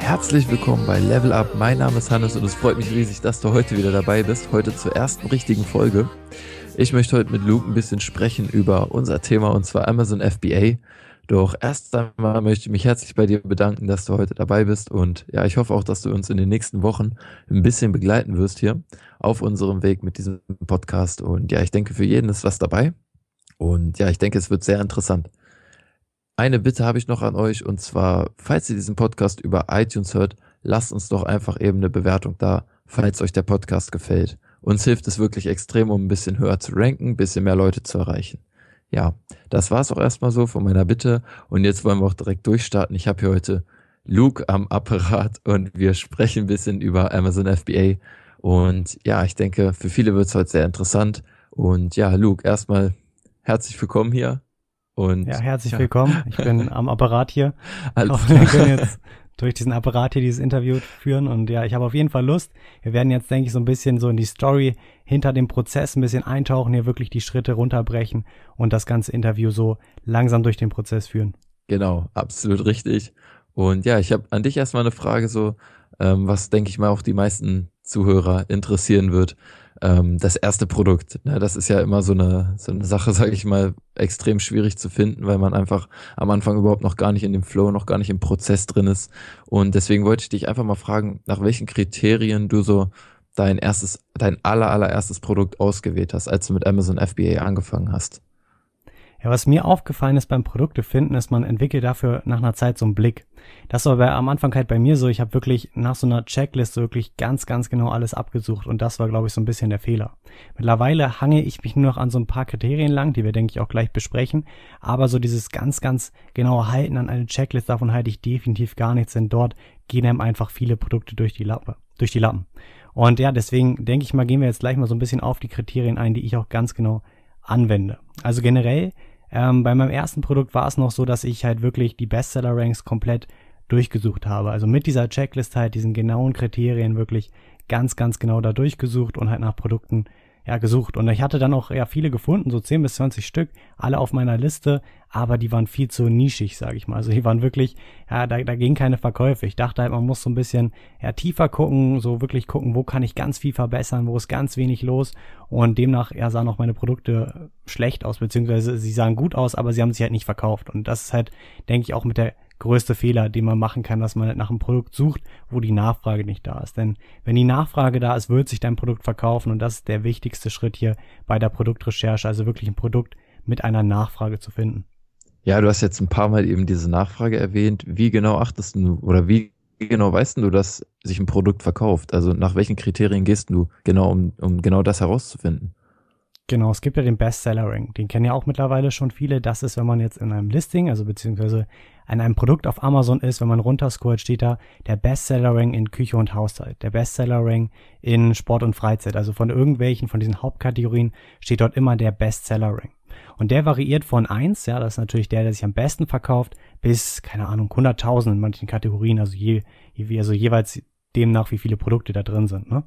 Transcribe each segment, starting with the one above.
Herzlich willkommen bei Level Up. Mein Name ist Hannes und es freut mich riesig, dass du heute wieder dabei bist. Heute zur ersten richtigen Folge. Ich möchte heute mit Luke ein bisschen sprechen über unser Thema und zwar Amazon FBA. Doch erst einmal möchte ich mich herzlich bei dir bedanken, dass du heute dabei bist und ja, ich hoffe auch, dass du uns in den nächsten Wochen ein bisschen begleiten wirst hier auf unserem Weg mit diesem Podcast und ja, ich denke, für jeden ist was dabei und ja, ich denke, es wird sehr interessant. Eine Bitte habe ich noch an euch und zwar, falls ihr diesen Podcast über iTunes hört, lasst uns doch einfach eben eine Bewertung da, falls euch der Podcast gefällt. Uns hilft es wirklich extrem, um ein bisschen höher zu ranken, ein bisschen mehr Leute zu erreichen. Ja, das war es auch erstmal so von meiner Bitte und jetzt wollen wir auch direkt durchstarten. Ich habe hier heute Luke am Apparat und wir sprechen ein bisschen über Amazon FBA und ja, ich denke, für viele wird es heute sehr interessant und ja, Luke, erstmal herzlich willkommen hier und Ja, herzlich ja. willkommen. Ich bin am Apparat hier. Alles hoffe, wir können jetzt durch diesen Apparat hier dieses Interview führen. Und ja, ich habe auf jeden Fall Lust. Wir werden jetzt, denke ich, so ein bisschen so in die Story hinter dem Prozess ein bisschen eintauchen, hier wirklich die Schritte runterbrechen und das ganze Interview so langsam durch den Prozess führen. Genau, absolut richtig. Und ja, ich habe an dich erstmal eine Frage, so, ähm, was denke ich mal auch die meisten Zuhörer interessieren wird. Ähm, das erste Produkt, ne, das ist ja immer so eine, so eine Sache, sage ich mal, extrem schwierig zu finden, weil man einfach am Anfang überhaupt noch gar nicht in dem Flow, noch gar nicht im Prozess drin ist. Und deswegen wollte ich dich einfach mal fragen, nach welchen Kriterien du so dein erstes, dein aller, allererstes Produkt ausgewählt hast, als du mit Amazon FBA angefangen hast. Ja, was mir aufgefallen ist beim Produkte finden, ist, man entwickelt dafür nach einer Zeit so einen Blick. Das war bei, am Anfang halt bei mir so, ich habe wirklich nach so einer Checkliste wirklich ganz, ganz genau alles abgesucht und das war, glaube ich, so ein bisschen der Fehler. Mittlerweile hange ich mich nur noch an so ein paar Kriterien lang, die wir, denke ich, auch gleich besprechen, aber so dieses ganz, ganz genaue Halten an eine Checkliste, davon halte ich definitiv gar nichts, denn dort gehen einem einfach viele Produkte durch die Lappe, durch die Lappen. Und ja, deswegen denke ich mal, gehen wir jetzt gleich mal so ein bisschen auf die Kriterien ein, die ich auch ganz genau anwende. Also generell, ähm, bei meinem ersten Produkt war es noch so, dass ich halt wirklich die Bestseller-Ranks komplett durchgesucht habe. Also mit dieser Checklist halt diesen genauen Kriterien wirklich ganz, ganz genau da durchgesucht und halt nach Produkten ja, gesucht. Und ich hatte dann auch ja viele gefunden, so 10 bis 20 Stück, alle auf meiner Liste, aber die waren viel zu nischig, sage ich mal. Also die waren wirklich, ja, da, da ging keine Verkäufe. Ich dachte halt, man muss so ein bisschen ja, tiefer gucken, so wirklich gucken, wo kann ich ganz viel verbessern, wo ist ganz wenig los. Und demnach ja, sahen auch meine Produkte schlecht aus, beziehungsweise sie sahen gut aus, aber sie haben sich halt nicht verkauft. Und das ist halt, denke ich, auch mit der größte Fehler, den man machen kann, dass man halt nach einem Produkt sucht, wo die Nachfrage nicht da ist. Denn wenn die Nachfrage da ist, wird sich dein Produkt verkaufen und das ist der wichtigste Schritt hier bei der Produktrecherche, also wirklich ein Produkt mit einer Nachfrage zu finden. Ja, du hast jetzt ein paar Mal eben diese Nachfrage erwähnt. Wie genau achtest du oder wie genau weißt du, dass sich ein Produkt verkauft? Also nach welchen Kriterien gehst du genau, um, um genau das herauszufinden? Genau, es gibt ja den Bestseller-Ring. Den kennen ja auch mittlerweile schon viele. Das ist, wenn man jetzt in einem Listing, also beziehungsweise an einem Produkt auf Amazon ist, wenn man runterscrollt, steht da der Bestseller-Ring in Küche und Haushalt, der Bestseller-Ring in Sport und Freizeit. Also von irgendwelchen von diesen Hauptkategorien steht dort immer der Bestseller-Ring. Und der variiert von eins, ja, das ist natürlich der, der sich am besten verkauft, bis, keine Ahnung, 100.000 in manchen Kategorien, also je, also jeweils demnach, wie viele Produkte da drin sind, ne?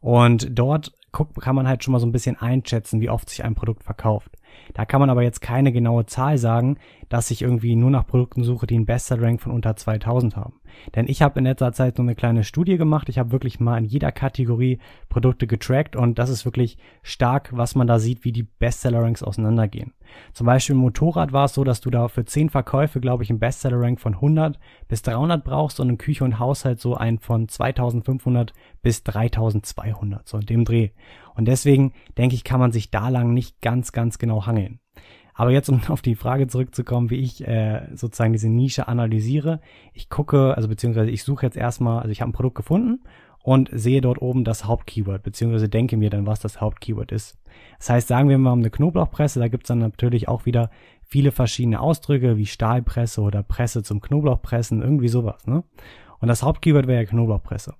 Und dort kann man halt schon mal so ein bisschen einschätzen, wie oft sich ein Produkt verkauft. Da kann man aber jetzt keine genaue Zahl sagen, dass ich irgendwie nur nach Produkten suche, die einen Bestseller-Rank von unter 2000 haben. Denn ich habe in letzter Zeit so eine kleine Studie gemacht. Ich habe wirklich mal in jeder Kategorie Produkte getrackt und das ist wirklich stark, was man da sieht, wie die Bestseller-Ranks auseinandergehen. Zum Beispiel im Motorrad war es so, dass du da für 10 Verkäufe, glaube ich, einen Bestseller-Rank von 100 bis 300 brauchst und in Küche und Haushalt so einen von 2500 bis 3200, so in dem Dreh. Und deswegen denke ich, kann man sich da lang nicht ganz, ganz genau hangeln. Aber jetzt, um auf die Frage zurückzukommen, wie ich äh, sozusagen diese Nische analysiere. Ich gucke, also beziehungsweise ich suche jetzt erstmal, also ich habe ein Produkt gefunden und sehe dort oben das Hauptkeyword, beziehungsweise denke mir dann, was das Hauptkeyword ist. Das heißt, sagen wir mal um eine Knoblauchpresse, da gibt's dann natürlich auch wieder viele verschiedene Ausdrücke wie Stahlpresse oder Presse zum Knoblauchpressen, irgendwie sowas. Ne? Und das Hauptkeyword wäre ja Knoblauchpresse.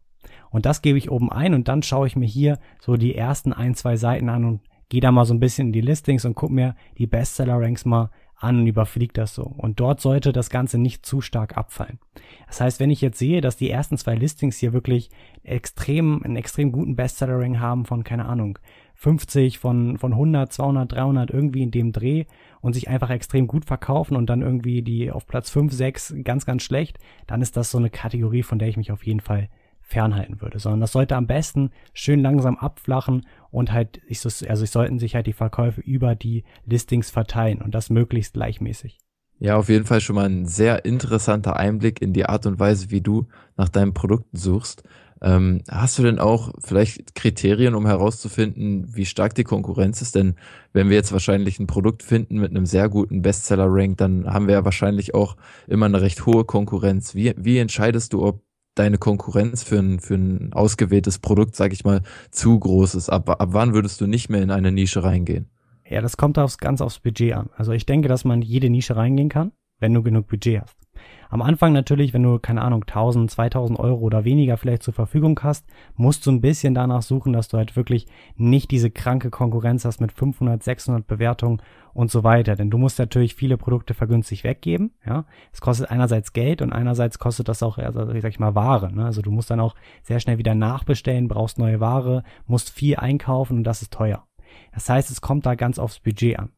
Und das gebe ich oben ein und dann schaue ich mir hier so die ersten ein, zwei Seiten an und gehe da mal so ein bisschen in die Listings und gucke mir die Bestseller-Ranks mal an und überfliege das so. Und dort sollte das Ganze nicht zu stark abfallen. Das heißt, wenn ich jetzt sehe, dass die ersten zwei Listings hier wirklich extrem, einen extrem guten Bestseller-Rank haben von, keine Ahnung, 50 von, von 100, 200, 300 irgendwie in dem Dreh und sich einfach extrem gut verkaufen und dann irgendwie die auf Platz 5, 6 ganz, ganz schlecht, dann ist das so eine Kategorie, von der ich mich auf jeden Fall fernhalten würde, sondern das sollte am besten schön langsam abflachen und halt, ich, also es sollten sich halt die Verkäufe über die Listings verteilen und das möglichst gleichmäßig. Ja, auf jeden Fall schon mal ein sehr interessanter Einblick in die Art und Weise, wie du nach deinen Produkten suchst. Ähm, hast du denn auch vielleicht Kriterien, um herauszufinden, wie stark die Konkurrenz ist? Denn wenn wir jetzt wahrscheinlich ein Produkt finden mit einem sehr guten Bestseller-Rank, dann haben wir ja wahrscheinlich auch immer eine recht hohe Konkurrenz. Wie, wie entscheidest du, ob deine Konkurrenz für ein, für ein ausgewähltes Produkt, sag ich mal, zu groß ist? Ab, ab wann würdest du nicht mehr in eine Nische reingehen? Ja, das kommt aufs, ganz aufs Budget an. Also ich denke, dass man jede Nische reingehen kann, wenn du genug Budget hast. Am Anfang natürlich, wenn du, keine Ahnung, 1000, 2000 Euro oder weniger vielleicht zur Verfügung hast, musst du ein bisschen danach suchen, dass du halt wirklich nicht diese kranke Konkurrenz hast mit 500, 600 Bewertungen und so weiter. Denn du musst natürlich viele Produkte vergünstigt weggeben, ja. Es kostet einerseits Geld und einerseits kostet das auch, also ich sag mal, Ware, ne? Also du musst dann auch sehr schnell wieder nachbestellen, brauchst neue Ware, musst viel einkaufen und das ist teuer. Das heißt, es kommt da ganz aufs Budget an.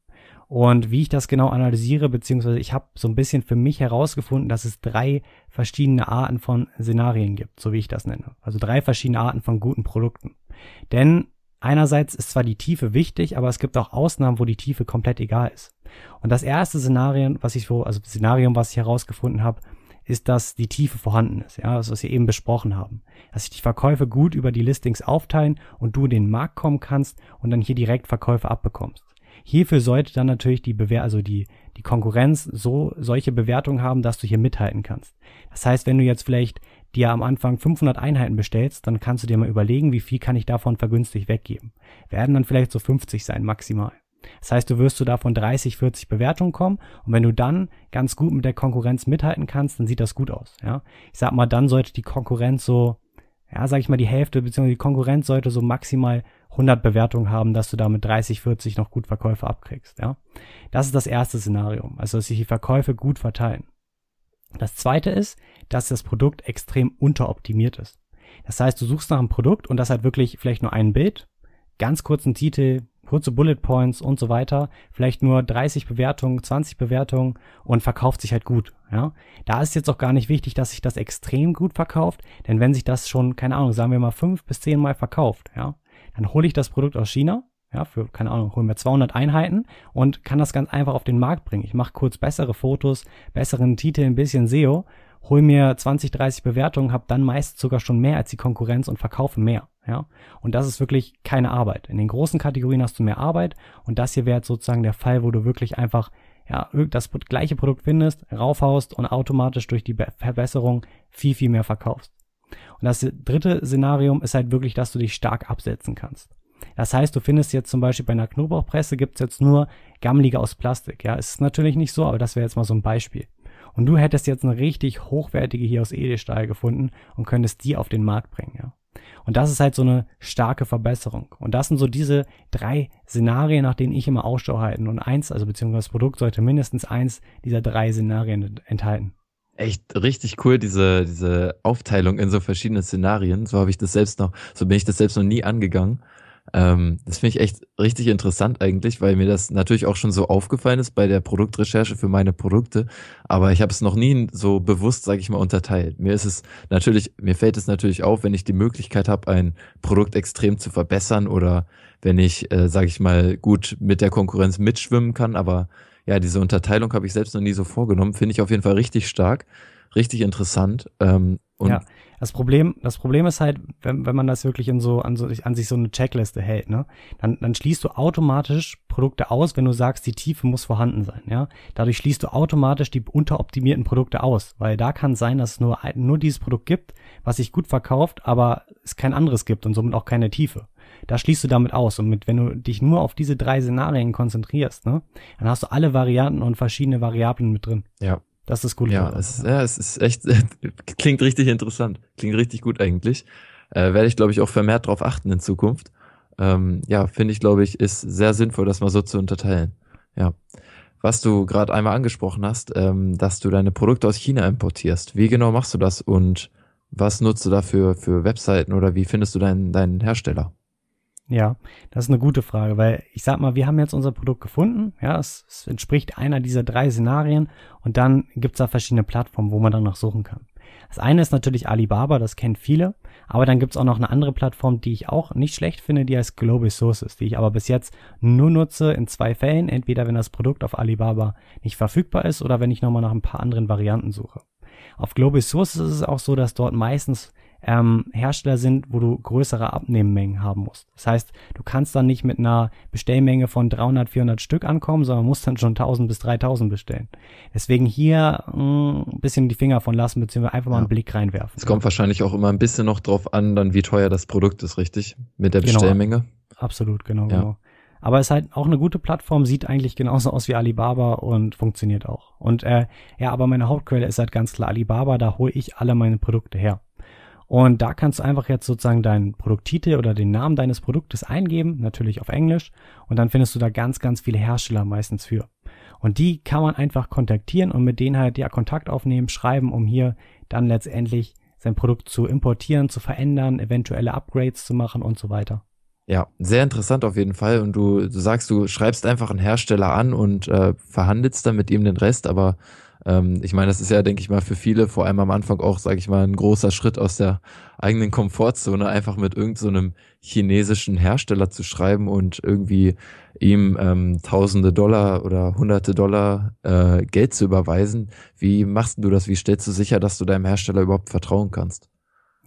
Und wie ich das genau analysiere, beziehungsweise ich habe so ein bisschen für mich herausgefunden, dass es drei verschiedene Arten von Szenarien gibt, so wie ich das nenne. Also drei verschiedene Arten von guten Produkten. Denn einerseits ist zwar die Tiefe wichtig, aber es gibt auch Ausnahmen, wo die Tiefe komplett egal ist. Und das erste Szenario, was ich so, also Szenarium, was ich herausgefunden habe, ist, dass die Tiefe vorhanden ist, ja, das, was wir eben besprochen haben. Dass sich die Verkäufe gut über die Listings aufteilen und du in den Markt kommen kannst und dann hier direkt Verkäufe abbekommst. Hierfür sollte dann natürlich die Bewer also die, die Konkurrenz so solche Bewertungen haben, dass du hier mithalten kannst. Das heißt, wenn du jetzt vielleicht dir am Anfang 500 Einheiten bestellst, dann kannst du dir mal überlegen, wie viel kann ich davon vergünstigt weggeben. Werden dann vielleicht so 50 sein maximal. Das heißt, du wirst so davon 30, 40 Bewertungen kommen und wenn du dann ganz gut mit der Konkurrenz mithalten kannst, dann sieht das gut aus. Ja, ich sag mal, dann sollte die Konkurrenz so, ja, sag ich mal, die Hälfte beziehungsweise die Konkurrenz sollte so maximal 100 Bewertungen haben, dass du damit 30, 40 noch gut Verkäufe abkriegst. Ja, das ist das erste Szenario, also dass sich die Verkäufe gut verteilen. Das zweite ist, dass das Produkt extrem unteroptimiert ist. Das heißt, du suchst nach einem Produkt und das hat wirklich vielleicht nur ein Bild, ganz kurzen Titel, kurze Bullet Points und so weiter, vielleicht nur 30 Bewertungen, 20 Bewertungen und verkauft sich halt gut, ja. Da ist jetzt auch gar nicht wichtig, dass sich das extrem gut verkauft, denn wenn sich das schon, keine Ahnung, sagen wir mal fünf bis zehn Mal verkauft, ja, dann hole ich das Produkt aus China, ja, für, keine Ahnung, holen wir 200 Einheiten und kann das ganz einfach auf den Markt bringen. Ich mache kurz bessere Fotos, besseren Titel, ein bisschen SEO, hol mir 20, 30 Bewertungen, habe dann meist sogar schon mehr als die Konkurrenz und verkaufe mehr. Ja, und das ist wirklich keine Arbeit. In den großen Kategorien hast du mehr Arbeit und das hier wäre sozusagen der Fall, wo du wirklich einfach ja, das gleiche Produkt findest, raufhaust und automatisch durch die Verbesserung viel, viel mehr verkaufst. Und das dritte Szenarium ist halt wirklich, dass du dich stark absetzen kannst. Das heißt, du findest jetzt zum Beispiel bei einer Knoblauchpresse gibt's jetzt nur gammelige aus Plastik. Ja, ist natürlich nicht so, aber das wäre jetzt mal so ein Beispiel. Und du hättest jetzt eine richtig hochwertige hier aus Edelstahl gefunden und könntest die auf den Markt bringen, ja. Und das ist halt so eine starke Verbesserung. Und das sind so diese drei Szenarien, nach denen ich immer Ausschau halten. Und eins, also beziehungsweise das Produkt sollte mindestens eins dieser drei Szenarien enthalten. Echt richtig cool, diese, diese Aufteilung in so verschiedene Szenarien. So habe ich das selbst noch, so bin ich das selbst noch nie angegangen. Ähm, das finde ich echt richtig interessant eigentlich, weil mir das natürlich auch schon so aufgefallen ist bei der Produktrecherche für meine Produkte, aber ich habe es noch nie so bewusst, sage ich mal, unterteilt. Mir ist es natürlich, mir fällt es natürlich auf, wenn ich die Möglichkeit habe, ein Produkt extrem zu verbessern oder wenn ich, äh, sage ich mal, gut mit der Konkurrenz mitschwimmen kann, aber ja, diese Unterteilung habe ich selbst noch nie so vorgenommen, finde ich auf jeden Fall richtig stark, richtig interessant. Ähm, ja. Das Problem, das Problem ist halt, wenn, wenn man das wirklich in so an, so an sich so eine Checkliste hält, ne, dann, dann schließt du automatisch Produkte aus, wenn du sagst, die Tiefe muss vorhanden sein, ja. Dadurch schließt du automatisch die unteroptimierten Produkte aus, weil da kann sein, dass es nur, nur dieses Produkt gibt, was sich gut verkauft, aber es kein anderes gibt und somit auch keine Tiefe. Da schließt du damit aus. Und mit, wenn du dich nur auf diese drei Szenarien konzentrierst, ne, dann hast du alle Varianten und verschiedene Variablen mit drin. Ja. Das ist gut. Ja, es, ja, es ist echt, klingt richtig interessant. Klingt richtig gut eigentlich. Äh, Werde ich, glaube ich, auch vermehrt drauf achten in Zukunft. Ähm, ja, finde ich, glaube ich, ist sehr sinnvoll, das mal so zu unterteilen. Ja. Was du gerade einmal angesprochen hast, ähm, dass du deine Produkte aus China importierst. Wie genau machst du das und was nutzt du dafür für Webseiten oder wie findest du deinen, deinen Hersteller? Ja, das ist eine gute Frage, weil ich sag mal, wir haben jetzt unser Produkt gefunden, ja, es, es entspricht einer dieser drei Szenarien und dann gibt's da verschiedene Plattformen, wo man dann noch suchen kann. Das eine ist natürlich Alibaba, das kennen viele, aber dann gibt's auch noch eine andere Plattform, die ich auch nicht schlecht finde, die heißt Global Sources, die ich aber bis jetzt nur nutze in zwei Fällen, entweder wenn das Produkt auf Alibaba nicht verfügbar ist oder wenn ich nochmal nach ein paar anderen Varianten suche. Auf Global Sources ist es auch so, dass dort meistens ähm, Hersteller sind, wo du größere Abnehmmengen haben musst. Das heißt, du kannst dann nicht mit einer Bestellmenge von 300, 400 Stück ankommen, sondern musst dann schon 1000 bis 3000 bestellen. Deswegen hier mh, mm, ein bisschen die Finger von lassen, beziehungsweise einfach mal ja. einen Blick reinwerfen. Es kommt wahrscheinlich auch immer ein bisschen noch drauf an, dann wie teuer das Produkt ist, richtig? Mit der genau. Bestellmenge. Genau, absolut, genau, ja. genau. Aber ist halt auch eine gute Plattform, sieht eigentlich genauso aus wie Alibaba und funktioniert auch. Und äh, ja, aber meine Hauptquelle ist halt ganz klar Alibaba, da hole ich alle meine Produkte her. Und da kannst du einfach jetzt sozusagen deinen Produkttitel oder den Namen deines Produktes eingeben, natürlich auf Englisch. Und dann findest du da ganz, ganz viele Hersteller meistens für. Und die kann man einfach kontaktieren und mit denen halt ja Kontakt aufnehmen, schreiben, um hier dann letztendlich sein Produkt zu importieren, zu verändern, eventuelle Upgrades zu machen und so weiter. Ja, sehr interessant auf jeden Fall. Und du, du sagst, du schreibst einfach einen Hersteller an und äh, verhandelst dann mit ihm den Rest, aber ähm, ich meine, das ist ja, denke ich mal, für viele, vor allem am Anfang auch, sage ich mal, ein großer Schritt aus der eigenen Komfortzone, einfach mit irgendeinem so chinesischen Hersteller zu schreiben und irgendwie ihm ähm, Tausende Dollar oder Hunderte Dollar äh, Geld zu überweisen. Wie machst du das? Wie stellst du sicher, dass du deinem Hersteller überhaupt vertrauen kannst?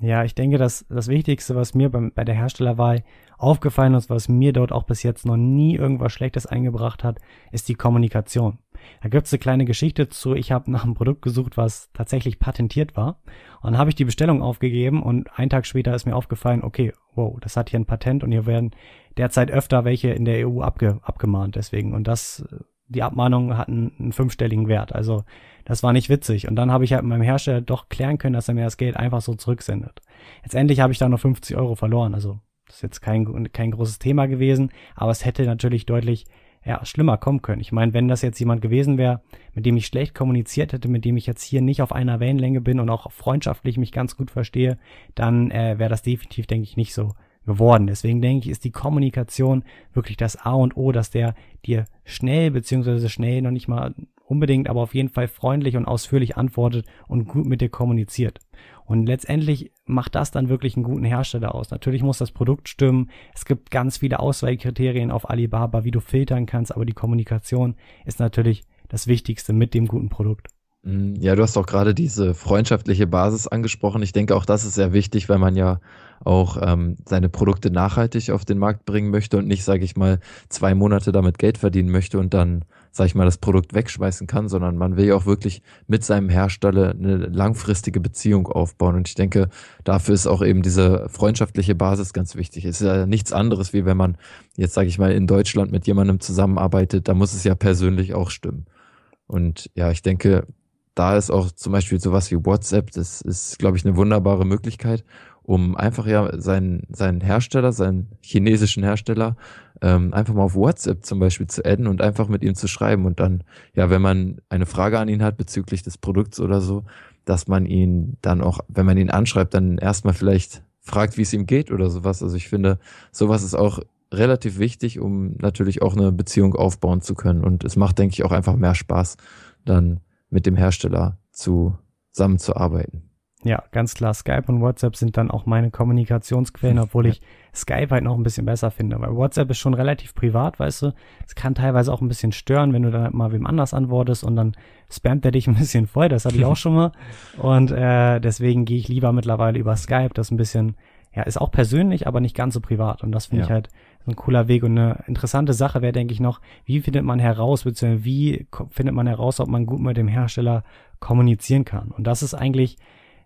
Ja, ich denke, dass das Wichtigste, was mir beim, bei der Herstellerwahl aufgefallen ist, was mir dort auch bis jetzt noch nie irgendwas Schlechtes eingebracht hat, ist die Kommunikation. Da gibt's eine kleine Geschichte zu. Ich habe nach einem Produkt gesucht, was tatsächlich patentiert war. Und dann habe ich die Bestellung aufgegeben und einen Tag später ist mir aufgefallen, okay, wow, das hat hier ein Patent und hier werden derzeit öfter welche in der EU abge abgemahnt deswegen. Und das, die Abmahnungen hatten einen fünfstelligen Wert. Also das war nicht witzig. Und dann habe ich halt mit meinem Hersteller doch klären können, dass er mir das Geld einfach so zurücksendet. Letztendlich habe ich da noch 50 Euro verloren. Also das ist jetzt kein, kein großes Thema gewesen, aber es hätte natürlich deutlich ja, schlimmer kommen können. Ich meine, wenn das jetzt jemand gewesen wäre, mit dem ich schlecht kommuniziert hätte, mit dem ich jetzt hier nicht auf einer Wellenlänge bin und auch freundschaftlich mich ganz gut verstehe, dann äh, wäre das definitiv, denke ich, nicht so geworden. Deswegen denke ich, ist die Kommunikation wirklich das A und O, dass der dir schnell, beziehungsweise schnell noch nicht mal unbedingt, aber auf jeden Fall freundlich und ausführlich antwortet und gut mit dir kommuniziert. Und letztendlich macht das dann wirklich einen guten Hersteller aus. Natürlich muss das Produkt stimmen. Es gibt ganz viele Auswahlkriterien auf Alibaba, wie du filtern kannst, aber die Kommunikation ist natürlich das Wichtigste mit dem guten Produkt. Mm, ja, du hast auch gerade diese freundschaftliche Basis angesprochen. Ich denke, auch das ist sehr wichtig, weil man ja auch ähm, seine Produkte nachhaltig auf den Markt bringen möchte und nicht, sage ich mal, zwei Monate damit Geld verdienen möchte und dann, sage ich mal, das Produkt wegschmeißen kann, sondern man will ja auch wirklich mit seinem Hersteller eine langfristige Beziehung aufbauen. Und ich denke, dafür ist auch eben diese freundschaftliche Basis ganz wichtig. Es ist ja nichts anderes, wie wenn man jetzt, sage ich mal, in Deutschland mit jemandem zusammenarbeitet, da muss es ja persönlich auch stimmen. Und ja, ich denke, da ist auch zum Beispiel sowas wie WhatsApp, das ist, glaube ich, eine wunderbare Möglichkeit, um einfach ja seinen, seinen Hersteller, seinen chinesischen Hersteller, ähm, einfach mal auf WhatsApp zum Beispiel zu adden und einfach mit ihm zu schreiben und dann, ja, wenn man eine Frage an ihn hat bezüglich des Produkts oder so, dass man ihn dann auch, wenn man ihn anschreibt, dann erstmal vielleicht fragt, wie es ihm geht oder sowas. Also ich finde, sowas ist auch relativ wichtig, um natürlich auch eine Beziehung aufbauen zu können. Und es macht, denke ich, auch einfach mehr Spaß, dann mit dem Hersteller zusammenzuarbeiten. Ja, ganz klar. Skype und WhatsApp sind dann auch meine Kommunikationsquellen, obwohl ich Skype halt noch ein bisschen besser finde. Weil WhatsApp ist schon relativ privat, weißt du. Es kann teilweise auch ein bisschen stören, wenn du dann halt mal wem anders antwortest und dann spammt er dich ein bisschen voll. Das hatte ich auch schon mal. Und äh, deswegen gehe ich lieber mittlerweile über Skype. Das ein bisschen, ja, ist auch persönlich, aber nicht ganz so privat. Und das finde ja. ich halt ein cooler Weg. Und eine interessante Sache wäre, denke ich, noch, wie findet man heraus, beziehungsweise wie findet man heraus, ob man gut mit dem Hersteller kommunizieren kann. Und das ist eigentlich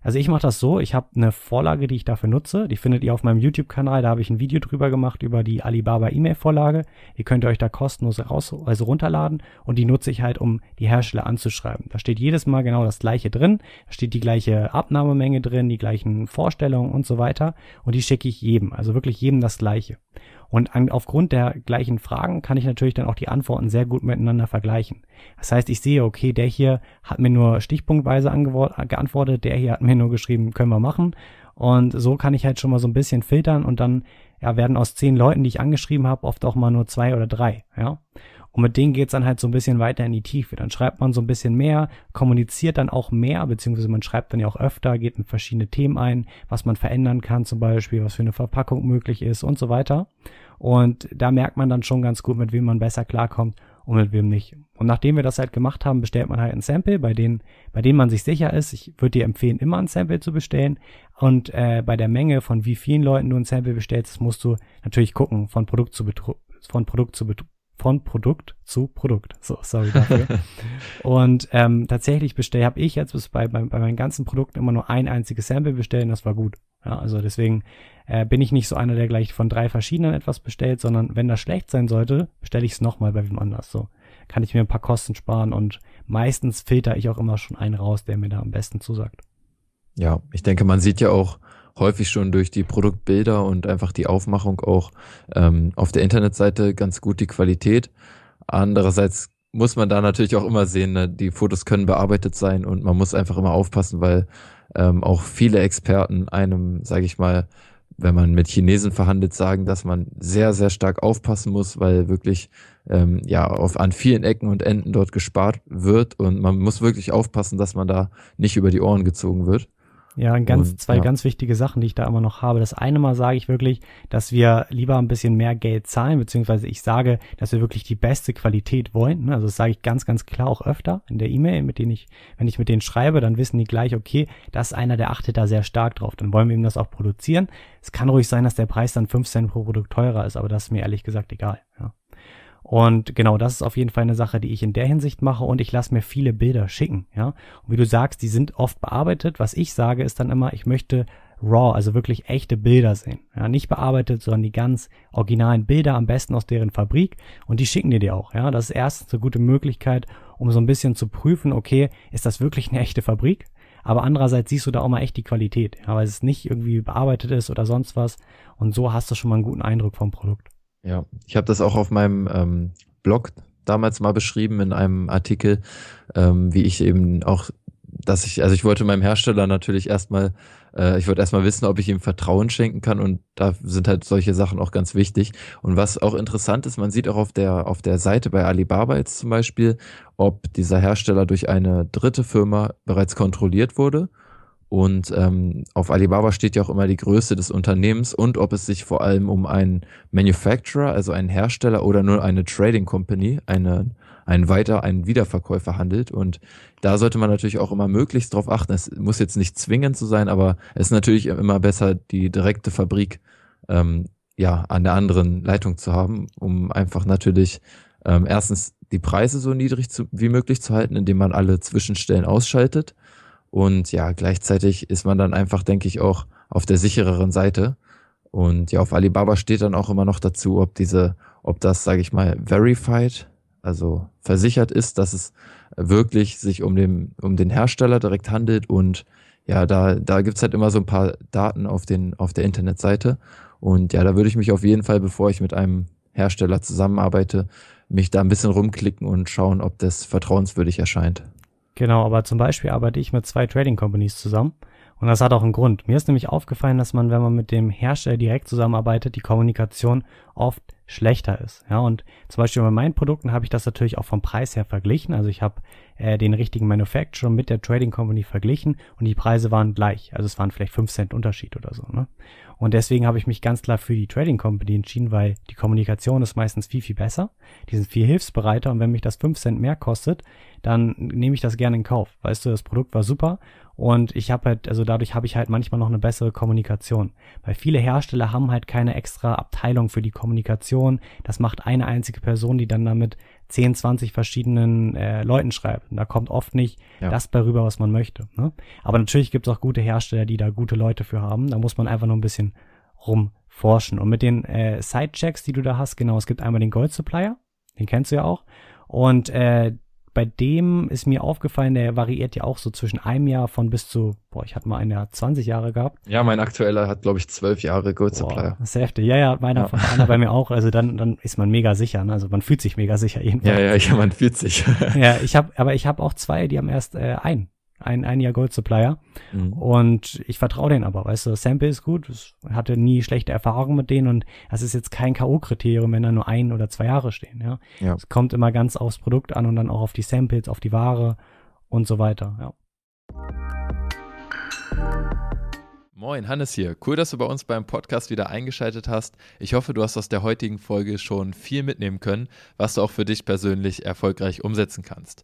also ich mache das so, ich habe eine Vorlage, die ich dafür nutze. Die findet ihr auf meinem YouTube-Kanal. Da habe ich ein Video drüber gemacht über die Alibaba E-Mail-Vorlage. Die könnt ihr euch da kostenlos raus, also runterladen und die nutze ich halt, um die Hersteller anzuschreiben. Da steht jedes Mal genau das gleiche drin. Da steht die gleiche Abnahmemenge drin, die gleichen Vorstellungen und so weiter. Und die schicke ich jedem, also wirklich jedem das gleiche. Und an, aufgrund der gleichen Fragen kann ich natürlich dann auch die Antworten sehr gut miteinander vergleichen. Das heißt, ich sehe, okay, der hier hat mir nur stichpunktweise geantwortet, der hier hat mir nur geschrieben, können wir machen. Und so kann ich halt schon mal so ein bisschen filtern und dann ja, werden aus zehn Leuten, die ich angeschrieben habe, oft auch mal nur zwei oder drei, ja. Und mit denen geht's dann halt so ein bisschen weiter in die Tiefe. Dann schreibt man so ein bisschen mehr, kommuniziert dann auch mehr, beziehungsweise man schreibt dann ja auch öfter, geht in verschiedene Themen ein, was man verändern kann zum Beispiel, was für eine Verpackung möglich ist und so weiter. Und da merkt man dann schon ganz gut, mit wem man besser klarkommt und mit wem nicht. Und nachdem wir das halt gemacht haben, bestellt man halt ein Sample, bei denen, bei denen man sich sicher ist. Ich würde dir empfehlen, immer ein Sample zu bestellen. Und äh, bei der Menge von wie vielen Leuten du ein Sample bestellst, musst du natürlich gucken, von Produkt zu Betru von Produkt zu Betru von Produkt zu Produkt. So, sorry dafür. und ähm, tatsächlich bestelle, habe ich jetzt bis bei, bei, bei meinen ganzen Produkten immer nur ein einziges Sample bestellen, das war gut. Ja, also deswegen äh, bin ich nicht so einer, der gleich von drei verschiedenen etwas bestellt, sondern wenn das schlecht sein sollte, bestelle ich es nochmal bei wem anders. So kann ich mir ein paar Kosten sparen und meistens filter ich auch immer schon einen raus, der mir da am besten zusagt. Ja, ich denke, man sieht ja auch häufig schon durch die Produktbilder und einfach die Aufmachung auch ähm, auf der Internetseite ganz gut die Qualität. Andererseits muss man da natürlich auch immer sehen, ne? die Fotos können bearbeitet sein und man muss einfach immer aufpassen, weil ähm, auch viele Experten einem, sage ich mal, wenn man mit Chinesen verhandelt, sagen, dass man sehr, sehr stark aufpassen muss, weil wirklich ähm, ja auf an vielen Ecken und Enden dort gespart wird und man muss wirklich aufpassen, dass man da nicht über die Ohren gezogen wird. Ja, ganz, und, zwei ja. ganz wichtige Sachen, die ich da immer noch habe. Das eine Mal sage ich wirklich, dass wir lieber ein bisschen mehr Geld zahlen, beziehungsweise ich sage, dass wir wirklich die beste Qualität wollen. Also das sage ich ganz, ganz klar auch öfter in der E-Mail, mit denen ich, wenn ich mit denen schreibe, dann wissen die gleich, okay, das ist einer, der achtet da sehr stark drauf. Dann wollen wir ihm das auch produzieren. Es kann ruhig sein, dass der Preis dann 5 Cent pro Produkt teurer ist, aber das ist mir ehrlich gesagt egal. Ja. Und genau, das ist auf jeden Fall eine Sache, die ich in der Hinsicht mache und ich lasse mir viele Bilder schicken, ja. Und wie du sagst, die sind oft bearbeitet. Was ich sage, ist dann immer, ich möchte raw, also wirklich echte Bilder sehen. Ja, nicht bearbeitet, sondern die ganz originalen Bilder, am besten aus deren Fabrik und die schicken dir die auch, ja. Das ist erstens eine gute Möglichkeit, um so ein bisschen zu prüfen, okay, ist das wirklich eine echte Fabrik? Aber andererseits siehst du da auch mal echt die Qualität, ja, weil es nicht irgendwie bearbeitet ist oder sonst was. Und so hast du schon mal einen guten Eindruck vom Produkt. Ja, ich habe das auch auf meinem ähm, Blog damals mal beschrieben in einem Artikel, ähm, wie ich eben auch, dass ich, also ich wollte meinem Hersteller natürlich erstmal, äh, ich wollte erstmal wissen, ob ich ihm Vertrauen schenken kann und da sind halt solche Sachen auch ganz wichtig. Und was auch interessant ist, man sieht auch auf der, auf der Seite bei Alibaba jetzt zum Beispiel, ob dieser Hersteller durch eine dritte Firma bereits kontrolliert wurde und ähm, auf Alibaba steht ja auch immer die Größe des Unternehmens und ob es sich vor allem um einen Manufacturer, also einen Hersteller oder nur eine Trading Company, eine, einen Weiter, einen Wiederverkäufer handelt. Und da sollte man natürlich auch immer möglichst drauf achten. Es muss jetzt nicht zwingend so sein, aber es ist natürlich immer besser, die direkte Fabrik ähm, ja an der anderen Leitung zu haben, um einfach natürlich ähm, erstens die Preise so niedrig zu, wie möglich zu halten, indem man alle Zwischenstellen ausschaltet und ja, gleichzeitig ist man dann einfach, denke ich, auch auf der sichereren Seite. Und ja, auf Alibaba steht dann auch immer noch dazu, ob diese, ob das, sage ich mal, verified, also versichert ist, dass es wirklich sich um den, um den Hersteller direkt handelt. Und ja, da, da gibt's halt immer so ein paar Daten auf, den, auf der Internetseite. Und ja, da würde ich mich auf jeden Fall, bevor ich mit einem Hersteller zusammenarbeite, mich da ein bisschen rumklicken und schauen, ob das vertrauenswürdig erscheint. Genau, aber zum Beispiel arbeite ich mit zwei Trading Companies zusammen. Und das hat auch einen Grund. Mir ist nämlich aufgefallen, dass man, wenn man mit dem Hersteller direkt zusammenarbeitet, die Kommunikation oft schlechter ist. Ja, und zum Beispiel bei meinen Produkten habe ich das natürlich auch vom Preis her verglichen. Also ich habe äh, den richtigen Manufacturer mit der Trading Company verglichen und die Preise waren gleich. Also es waren vielleicht 5 Cent Unterschied oder so. Ne? Und deswegen habe ich mich ganz klar für die Trading Company entschieden, weil die Kommunikation ist meistens viel, viel besser. Die sind viel hilfsbereiter und wenn mich das 5 Cent mehr kostet, dann nehme ich das gerne in Kauf. Weißt du, das Produkt war super und ich habe halt, also dadurch habe ich halt manchmal noch eine bessere Kommunikation. Weil viele Hersteller haben halt keine extra Abteilung für die Kommunikation. Das macht eine einzige Person, die dann damit 10, 20 verschiedenen äh, Leuten schreibt. Und da kommt oft nicht ja. das bei rüber, was man möchte. Ne? Aber natürlich gibt es auch gute Hersteller, die da gute Leute für haben. Da muss man einfach nur ein bisschen rumforschen. Und mit den äh, Sidechecks, die du da hast, genau, es gibt einmal den Gold Supplier, den kennst du ja auch. Und äh, bei dem ist mir aufgefallen, der variiert ja auch so zwischen einem Jahr von bis zu, boah, ich hatte mal einen, der hat 20 Jahre gehabt. Ja, mein aktueller hat, glaube ich, zwölf Jahre Gold Supplier. Das ist heftig. Ja, ja, meiner, ja. einer bei mir auch. Also dann, dann ist man mega sicher. Ne? Also man fühlt sich mega sicher jedenfalls. Ja, ja, ja, man fühlt sich. ja, ich habe, aber ich habe auch zwei, die haben erst äh, ein ein, ein Jahr Gold Supplier. Mhm. Und ich vertraue denen aber, weißt du, das Sample ist gut, ich hatte nie schlechte Erfahrungen mit denen und das ist jetzt kein K.O.-Kriterium, wenn da nur ein oder zwei Jahre stehen, ja. Ja. Es kommt immer ganz aufs Produkt an und dann auch auf die Samples, auf die Ware und so weiter, ja. Moin, Hannes hier. Cool, dass du bei uns beim Podcast wieder eingeschaltet hast. Ich hoffe, du hast aus der heutigen Folge schon viel mitnehmen können, was du auch für dich persönlich erfolgreich umsetzen kannst.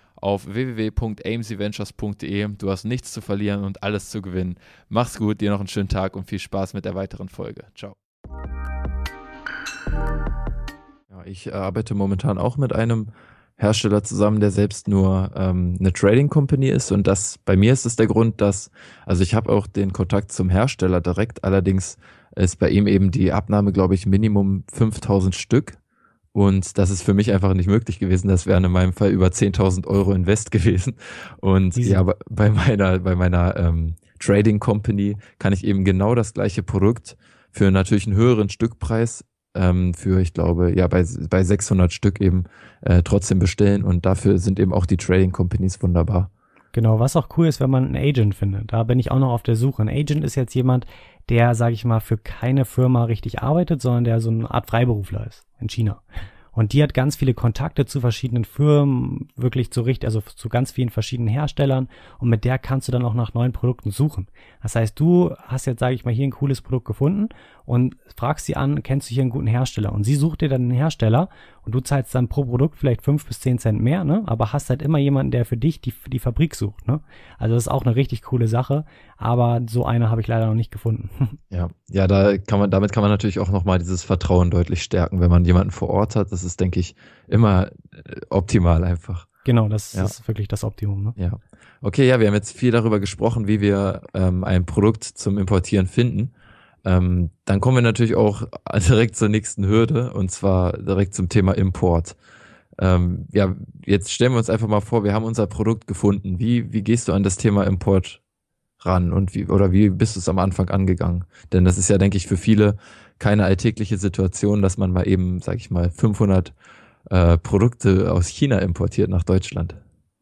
auf www.amcventures.de. Du hast nichts zu verlieren und alles zu gewinnen. Mach's gut, dir noch einen schönen Tag und viel Spaß mit der weiteren Folge. Ciao. Ja, ich äh, arbeite momentan auch mit einem Hersteller zusammen, der selbst nur ähm, eine Trading Company ist. Und das bei mir ist es der Grund, dass, also ich habe auch den Kontakt zum Hersteller direkt, allerdings ist bei ihm eben die Abnahme, glaube ich, Minimum 5000 Stück. Und das ist für mich einfach nicht möglich gewesen. Das wären in meinem Fall über 10.000 Euro Invest gewesen. Und Easy. ja, bei meiner, bei meiner ähm, Trading Company kann ich eben genau das gleiche Produkt für natürlich einen höheren Stückpreis ähm, für, ich glaube, ja, bei, bei 600 Stück eben äh, trotzdem bestellen. Und dafür sind eben auch die Trading Companies wunderbar. Genau, was auch cool ist, wenn man einen Agent findet. Da bin ich auch noch auf der Suche. Ein Agent ist jetzt jemand, der, sage ich mal, für keine Firma richtig arbeitet, sondern der so eine Art Freiberufler ist in China. Und die hat ganz viele Kontakte zu verschiedenen Firmen, wirklich zu richtig, also zu ganz vielen verschiedenen Herstellern. Und mit der kannst du dann auch nach neuen Produkten suchen. Das heißt, du hast jetzt, sage ich mal, hier ein cooles Produkt gefunden und fragst sie an, kennst du hier einen guten Hersteller? Und sie sucht dir dann einen Hersteller und du zahlst dann pro Produkt vielleicht fünf bis zehn Cent mehr, ne? Aber hast halt immer jemanden, der für dich die, die Fabrik sucht, ne? Also das ist auch eine richtig coole Sache. Aber so eine habe ich leider noch nicht gefunden. Ja, ja, da kann man, damit kann man natürlich auch nochmal dieses Vertrauen deutlich stärken, wenn man jemanden vor Ort hat. Das ist, denke ich, immer äh, optimal einfach. Genau, das ja. ist wirklich das Optimum. Ne? Ja. Okay, ja, wir haben jetzt viel darüber gesprochen, wie wir ähm, ein Produkt zum Importieren finden. Ähm, dann kommen wir natürlich auch direkt zur nächsten Hürde und zwar direkt zum Thema Import. Ähm, ja, jetzt stellen wir uns einfach mal vor, wir haben unser Produkt gefunden. Wie, wie gehst du an das Thema Import ran und wie, oder wie bist du es am Anfang angegangen? Denn das ist ja, denke ich, für viele keine alltägliche Situation, dass man mal eben, sag ich mal, 500 äh, Produkte aus China importiert nach Deutschland.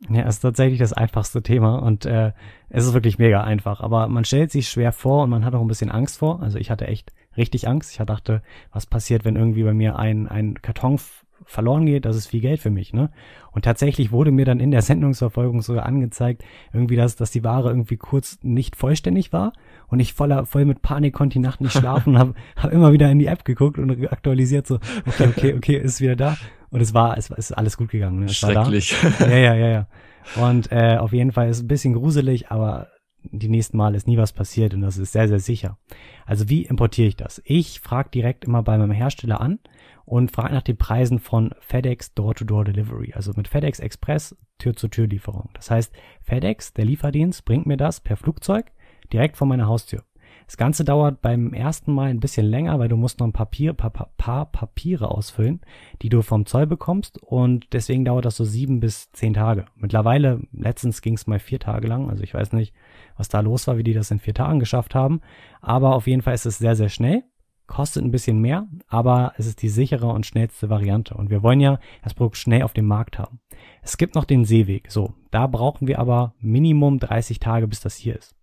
Ja, ist tatsächlich das einfachste Thema und äh, es ist wirklich mega einfach. Aber man stellt sich schwer vor und man hat auch ein bisschen Angst vor. Also ich hatte echt richtig Angst. Ich dachte, was passiert, wenn irgendwie bei mir ein, ein Karton verloren geht, das ist viel Geld für mich, ne? Und tatsächlich wurde mir dann in der Sendungsverfolgung sogar angezeigt, irgendwie, dass, dass die Ware irgendwie kurz nicht vollständig war und ich voller, voll mit Panik konnte die Nacht nicht schlafen und habe hab immer wieder in die App geguckt und aktualisiert so, okay, okay, okay, ist wieder da. Und es war, es, ist alles gut gegangen. Ne? Es Schrecklich. Ja, ja, ja, ja. Und äh, auf jeden Fall ist es ein bisschen gruselig, aber die nächsten Mal ist nie was passiert und das ist sehr, sehr sicher. Also wie importiere ich das? Ich frage direkt immer bei meinem Hersteller an und frage nach den Preisen von FedEx Door-to-Door Delivery, also mit FedEx Express Tür-zu-Tür-Lieferung. Das heißt, FedEx, der Lieferdienst, bringt mir das per Flugzeug direkt vor meiner Haustür. Das Ganze dauert beim ersten Mal ein bisschen länger, weil du musst noch ein Papier, pa paar Papiere ausfüllen, die du vom Zoll bekommst und deswegen dauert das so sieben bis zehn Tage. Mittlerweile, letztens ging es mal vier Tage lang, also ich weiß nicht, was da los war, wie die das in vier Tagen geschafft haben, aber auf jeden Fall ist es sehr, sehr schnell kostet ein bisschen mehr, aber es ist die sichere und schnellste Variante. Und wir wollen ja das Produkt schnell auf dem Markt haben. Es gibt noch den Seeweg. So, da brauchen wir aber Minimum 30 Tage, bis das hier ist.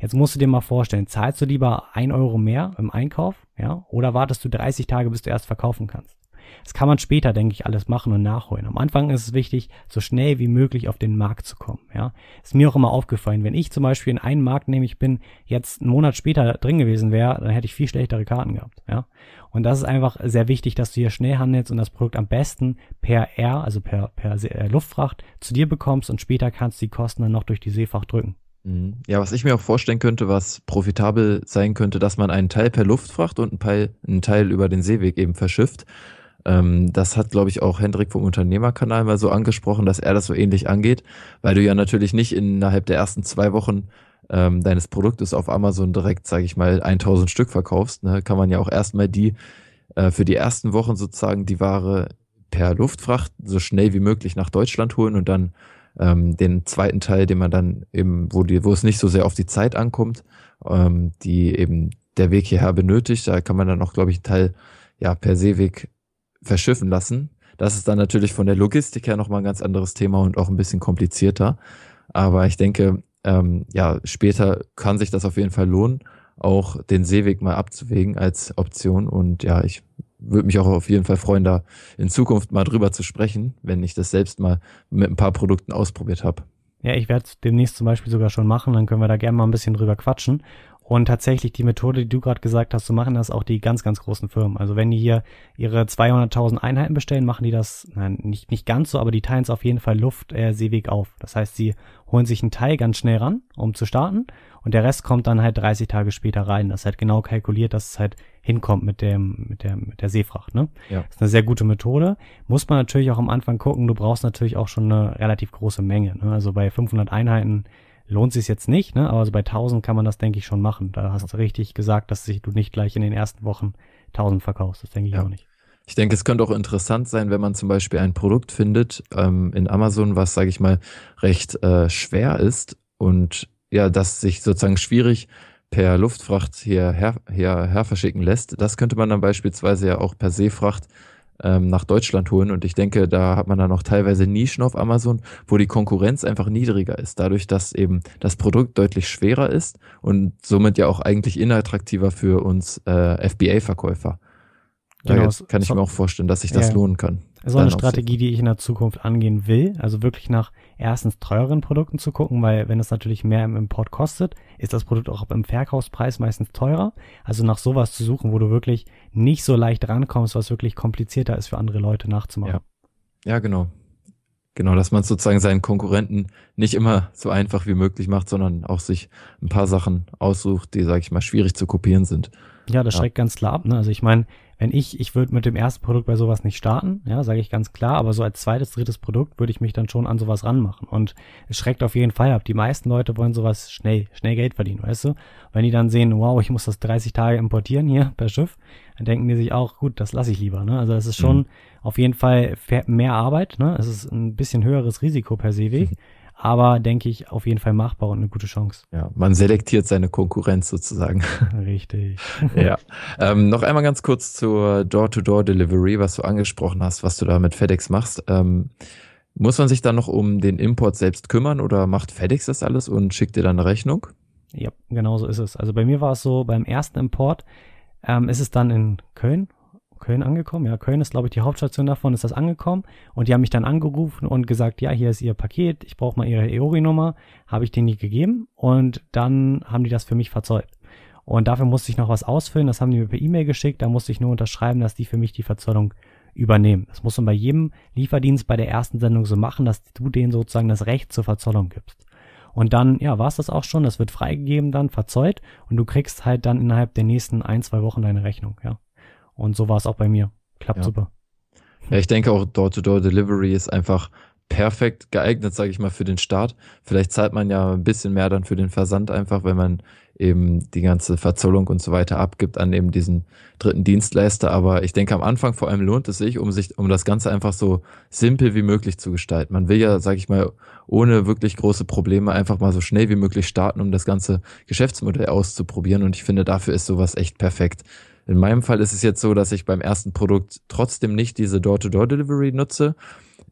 Jetzt musst du dir mal vorstellen, zahlst du lieber ein Euro mehr im Einkauf, ja, oder wartest du 30 Tage, bis du erst verkaufen kannst? Das kann man später, denke ich, alles machen und nachholen. Am Anfang ist es wichtig, so schnell wie möglich auf den Markt zu kommen. Ja, ist mir auch immer aufgefallen, wenn ich zum Beispiel in einen Markt, nämlich bin, jetzt einen Monat später drin gewesen wäre, dann hätte ich viel schlechtere Karten gehabt. Ja, und das ist einfach sehr wichtig, dass du hier schnell handelst und das Produkt am besten per Air, also per, per äh, Luftfracht zu dir bekommst und später kannst du die Kosten dann noch durch die Seefracht drücken. Mhm. Ja, was ich mir auch vorstellen könnte, was profitabel sein könnte, dass man einen Teil per Luftfracht und einen Teil, über den Seeweg eben verschifft. Ähm, das hat, glaube ich, auch Hendrik vom Unternehmerkanal mal so angesprochen, dass er das so ähnlich angeht, weil du ja natürlich nicht innerhalb der ersten zwei Wochen ähm, deines Produktes auf Amazon direkt, sage ich mal, 1000 Stück verkaufst. Ne? Kann man ja auch erstmal die äh, für die ersten Wochen sozusagen die Ware per Luftfracht so schnell wie möglich nach Deutschland holen und dann ähm, den zweiten Teil, den man dann eben, wo die, wo es nicht so sehr auf die Zeit ankommt, ähm, die eben der Weg hierher benötigt, da kann man dann auch, glaube ich, einen Teil ja per Seeweg verschiffen lassen. Das ist dann natürlich von der Logistik her nochmal ein ganz anderes Thema und auch ein bisschen komplizierter. Aber ich denke, ähm, ja, später kann sich das auf jeden Fall lohnen, auch den Seeweg mal abzuwägen als Option. Und ja, ich würde mich auch auf jeden Fall freuen, da in Zukunft mal drüber zu sprechen, wenn ich das selbst mal mit ein paar Produkten ausprobiert habe. Ja, ich werde es demnächst zum Beispiel sogar schon machen, dann können wir da gerne mal ein bisschen drüber quatschen. Und tatsächlich die Methode, die du gerade gesagt hast, so machen das auch die ganz, ganz großen Firmen. Also wenn die hier ihre 200.000 Einheiten bestellen, machen die das, nein, nicht, nicht ganz so, aber die teilen es auf jeden Fall Luft, äh, Seeweg auf. Das heißt, sie holen sich einen Teil ganz schnell ran, um zu starten. Und der Rest kommt dann halt 30 Tage später rein. Das ist halt genau kalkuliert, dass es halt hinkommt mit dem, mit der, mit der Seefracht, ne? Ja. Das ist eine sehr gute Methode. Muss man natürlich auch am Anfang gucken. Du brauchst natürlich auch schon eine relativ große Menge, ne? Also bei 500 Einheiten lohnt sich jetzt nicht, ne? aber so bei 1000 kann man das, denke ich, schon machen. Da hast du richtig gesagt, dass du nicht gleich in den ersten Wochen 1000 verkaufst. Das denke ich ja. auch nicht. Ich denke, es könnte auch interessant sein, wenn man zum Beispiel ein Produkt findet ähm, in Amazon, was, sage ich mal, recht äh, schwer ist und ja, das sich sozusagen schwierig per Luftfracht hierher her, her verschicken lässt. Das könnte man dann beispielsweise ja auch per Seefracht ähm, nach Deutschland holen. Und ich denke, da hat man dann auch teilweise Nischen auf Amazon, wo die Konkurrenz einfach niedriger ist, dadurch, dass eben das Produkt deutlich schwerer ist und somit ja auch eigentlich inattraktiver für uns äh, FBA-Verkäufer. Genau, da kann ich mir auch vorstellen, dass sich das ja, lohnen kann. So eine Strategie, die ich in der Zukunft angehen will. Also wirklich nach erstens teureren Produkten zu gucken, weil wenn es natürlich mehr im Import kostet, ist das Produkt auch im Verkaufspreis meistens teurer. Also nach sowas zu suchen, wo du wirklich nicht so leicht rankommst, was wirklich komplizierter ist für andere Leute nachzumachen. Ja, ja genau. Genau, dass man sozusagen seinen Konkurrenten nicht immer so einfach wie möglich macht, sondern auch sich ein paar Sachen aussucht, die, sag ich mal, schwierig zu kopieren sind. Ja, das schreckt ja. ganz klar ab. Ne? Also ich meine, wenn ich, ich würde mit dem ersten Produkt bei sowas nicht starten, ja, sage ich ganz klar, aber so als zweites, drittes Produkt würde ich mich dann schon an sowas ranmachen. Und es schreckt auf jeden Fall ab. Die meisten Leute wollen sowas schnell, schnell Geld verdienen, weißt du? Wenn die dann sehen, wow, ich muss das 30 Tage importieren hier per Schiff, dann denken die sich auch, gut, das lasse ich lieber. Ne? Also es ist schon mhm. auf jeden Fall mehr Arbeit, ne? Es ist ein bisschen höheres Risiko per Seeweg. Mhm aber denke ich auf jeden Fall machbar und eine gute Chance. Ja, man selektiert seine Konkurrenz sozusagen. Richtig. ja. Ähm, noch einmal ganz kurz zur Door-to-Door-Delivery, was du angesprochen hast, was du da mit FedEx machst. Ähm, muss man sich dann noch um den Import selbst kümmern oder macht FedEx das alles und schickt dir dann eine Rechnung? Ja, genau so ist es. Also bei mir war es so, beim ersten Import ähm, ist es dann in Köln Köln angekommen. Ja, Köln ist, glaube ich, die Hauptstation davon, ist das angekommen. Und die haben mich dann angerufen und gesagt, ja, hier ist ihr Paket, ich brauche mal ihre EORI-Nummer. Habe ich denen die gegeben und dann haben die das für mich verzollt. Und dafür musste ich noch was ausfüllen, das haben die mir per E-Mail geschickt, da musste ich nur unterschreiben, dass die für mich die Verzollung übernehmen. Das muss man bei jedem Lieferdienst bei der ersten Sendung so machen, dass du denen sozusagen das Recht zur Verzollung gibst. Und dann, ja, war es das auch schon, das wird freigegeben dann, verzollt und du kriegst halt dann innerhalb der nächsten ein, zwei Wochen deine Rechnung, ja. Und so war es auch bei mir. Klappt ja. super. Ja, ich denke auch Door-to-Door-Delivery ist einfach perfekt geeignet, sage ich mal, für den Start. Vielleicht zahlt man ja ein bisschen mehr dann für den Versand einfach, wenn man eben die ganze Verzollung und so weiter abgibt an eben diesen dritten Dienstleister. Aber ich denke, am Anfang vor allem lohnt es sich, um sich, um das Ganze einfach so simpel wie möglich zu gestalten. Man will ja, sage ich mal, ohne wirklich große Probleme einfach mal so schnell wie möglich starten, um das ganze Geschäftsmodell auszuprobieren. Und ich finde, dafür ist sowas echt perfekt. In meinem Fall ist es jetzt so, dass ich beim ersten Produkt trotzdem nicht diese Door-to-Door-Delivery nutze.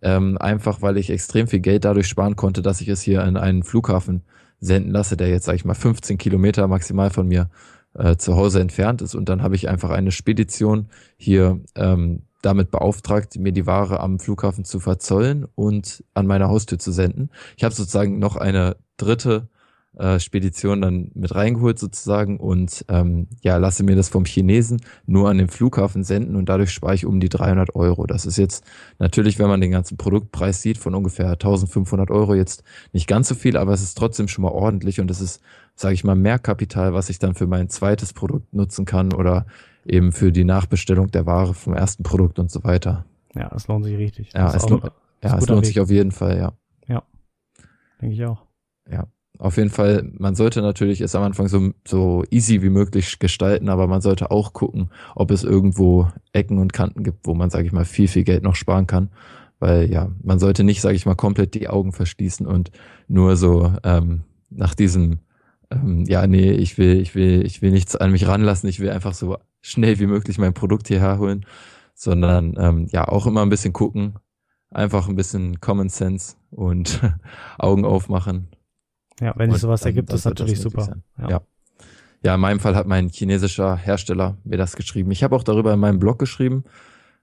Ähm, einfach weil ich extrem viel Geld dadurch sparen konnte, dass ich es hier in einen Flughafen senden lasse, der jetzt, sag ich mal, 15 Kilometer maximal von mir äh, zu Hause entfernt ist. Und dann habe ich einfach eine Spedition hier ähm, damit beauftragt, mir die Ware am Flughafen zu verzollen und an meine Haustür zu senden. Ich habe sozusagen noch eine dritte äh, Spedition dann mit reingeholt sozusagen und ähm, ja, lasse mir das vom Chinesen nur an den Flughafen senden und dadurch spare ich um die 300 Euro. Das ist jetzt natürlich, wenn man den ganzen Produktpreis sieht, von ungefähr 1500 Euro jetzt nicht ganz so viel, aber es ist trotzdem schon mal ordentlich und es ist, sage ich mal, mehr Kapital, was ich dann für mein zweites Produkt nutzen kann oder eben für die Nachbestellung der Ware vom ersten Produkt und so weiter. Ja, es lohnt sich richtig. Ja, es, lohnt, ja, es lohnt sich auf jeden Fall, ja. Ja, denke ich auch. Ja auf jeden Fall, man sollte natürlich es am Anfang so, so easy wie möglich gestalten, aber man sollte auch gucken, ob es irgendwo Ecken und Kanten gibt, wo man, sage ich mal, viel, viel Geld noch sparen kann. Weil ja, man sollte nicht, sage ich mal, komplett die Augen verschließen und nur so ähm, nach diesem, ähm, ja, nee, ich will, ich will, ich will nichts an mich ranlassen, ich will einfach so schnell wie möglich mein Produkt hierher holen, sondern ähm, ja, auch immer ein bisschen gucken, einfach ein bisschen Common Sense und Augen aufmachen ja, wenn sich sowas ergibt, ist natürlich super. Ja. ja. ja. in meinem Fall hat mein chinesischer Hersteller mir das geschrieben. Ich habe auch darüber in meinem Blog geschrieben.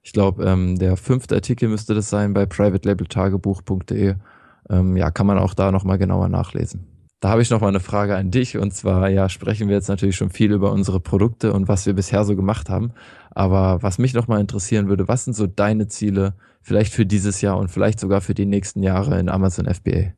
Ich glaube, ähm, der fünfte Artikel müsste das sein bei privatelabeltagebuch.de. Ähm, ja, kann man auch da nochmal genauer nachlesen. Da habe ich noch mal eine Frage an dich und zwar, ja, sprechen wir jetzt natürlich schon viel über unsere Produkte und was wir bisher so gemacht haben. Aber was mich noch mal interessieren würde, was sind so deine Ziele vielleicht für dieses Jahr und vielleicht sogar für die nächsten Jahre in Amazon FBA?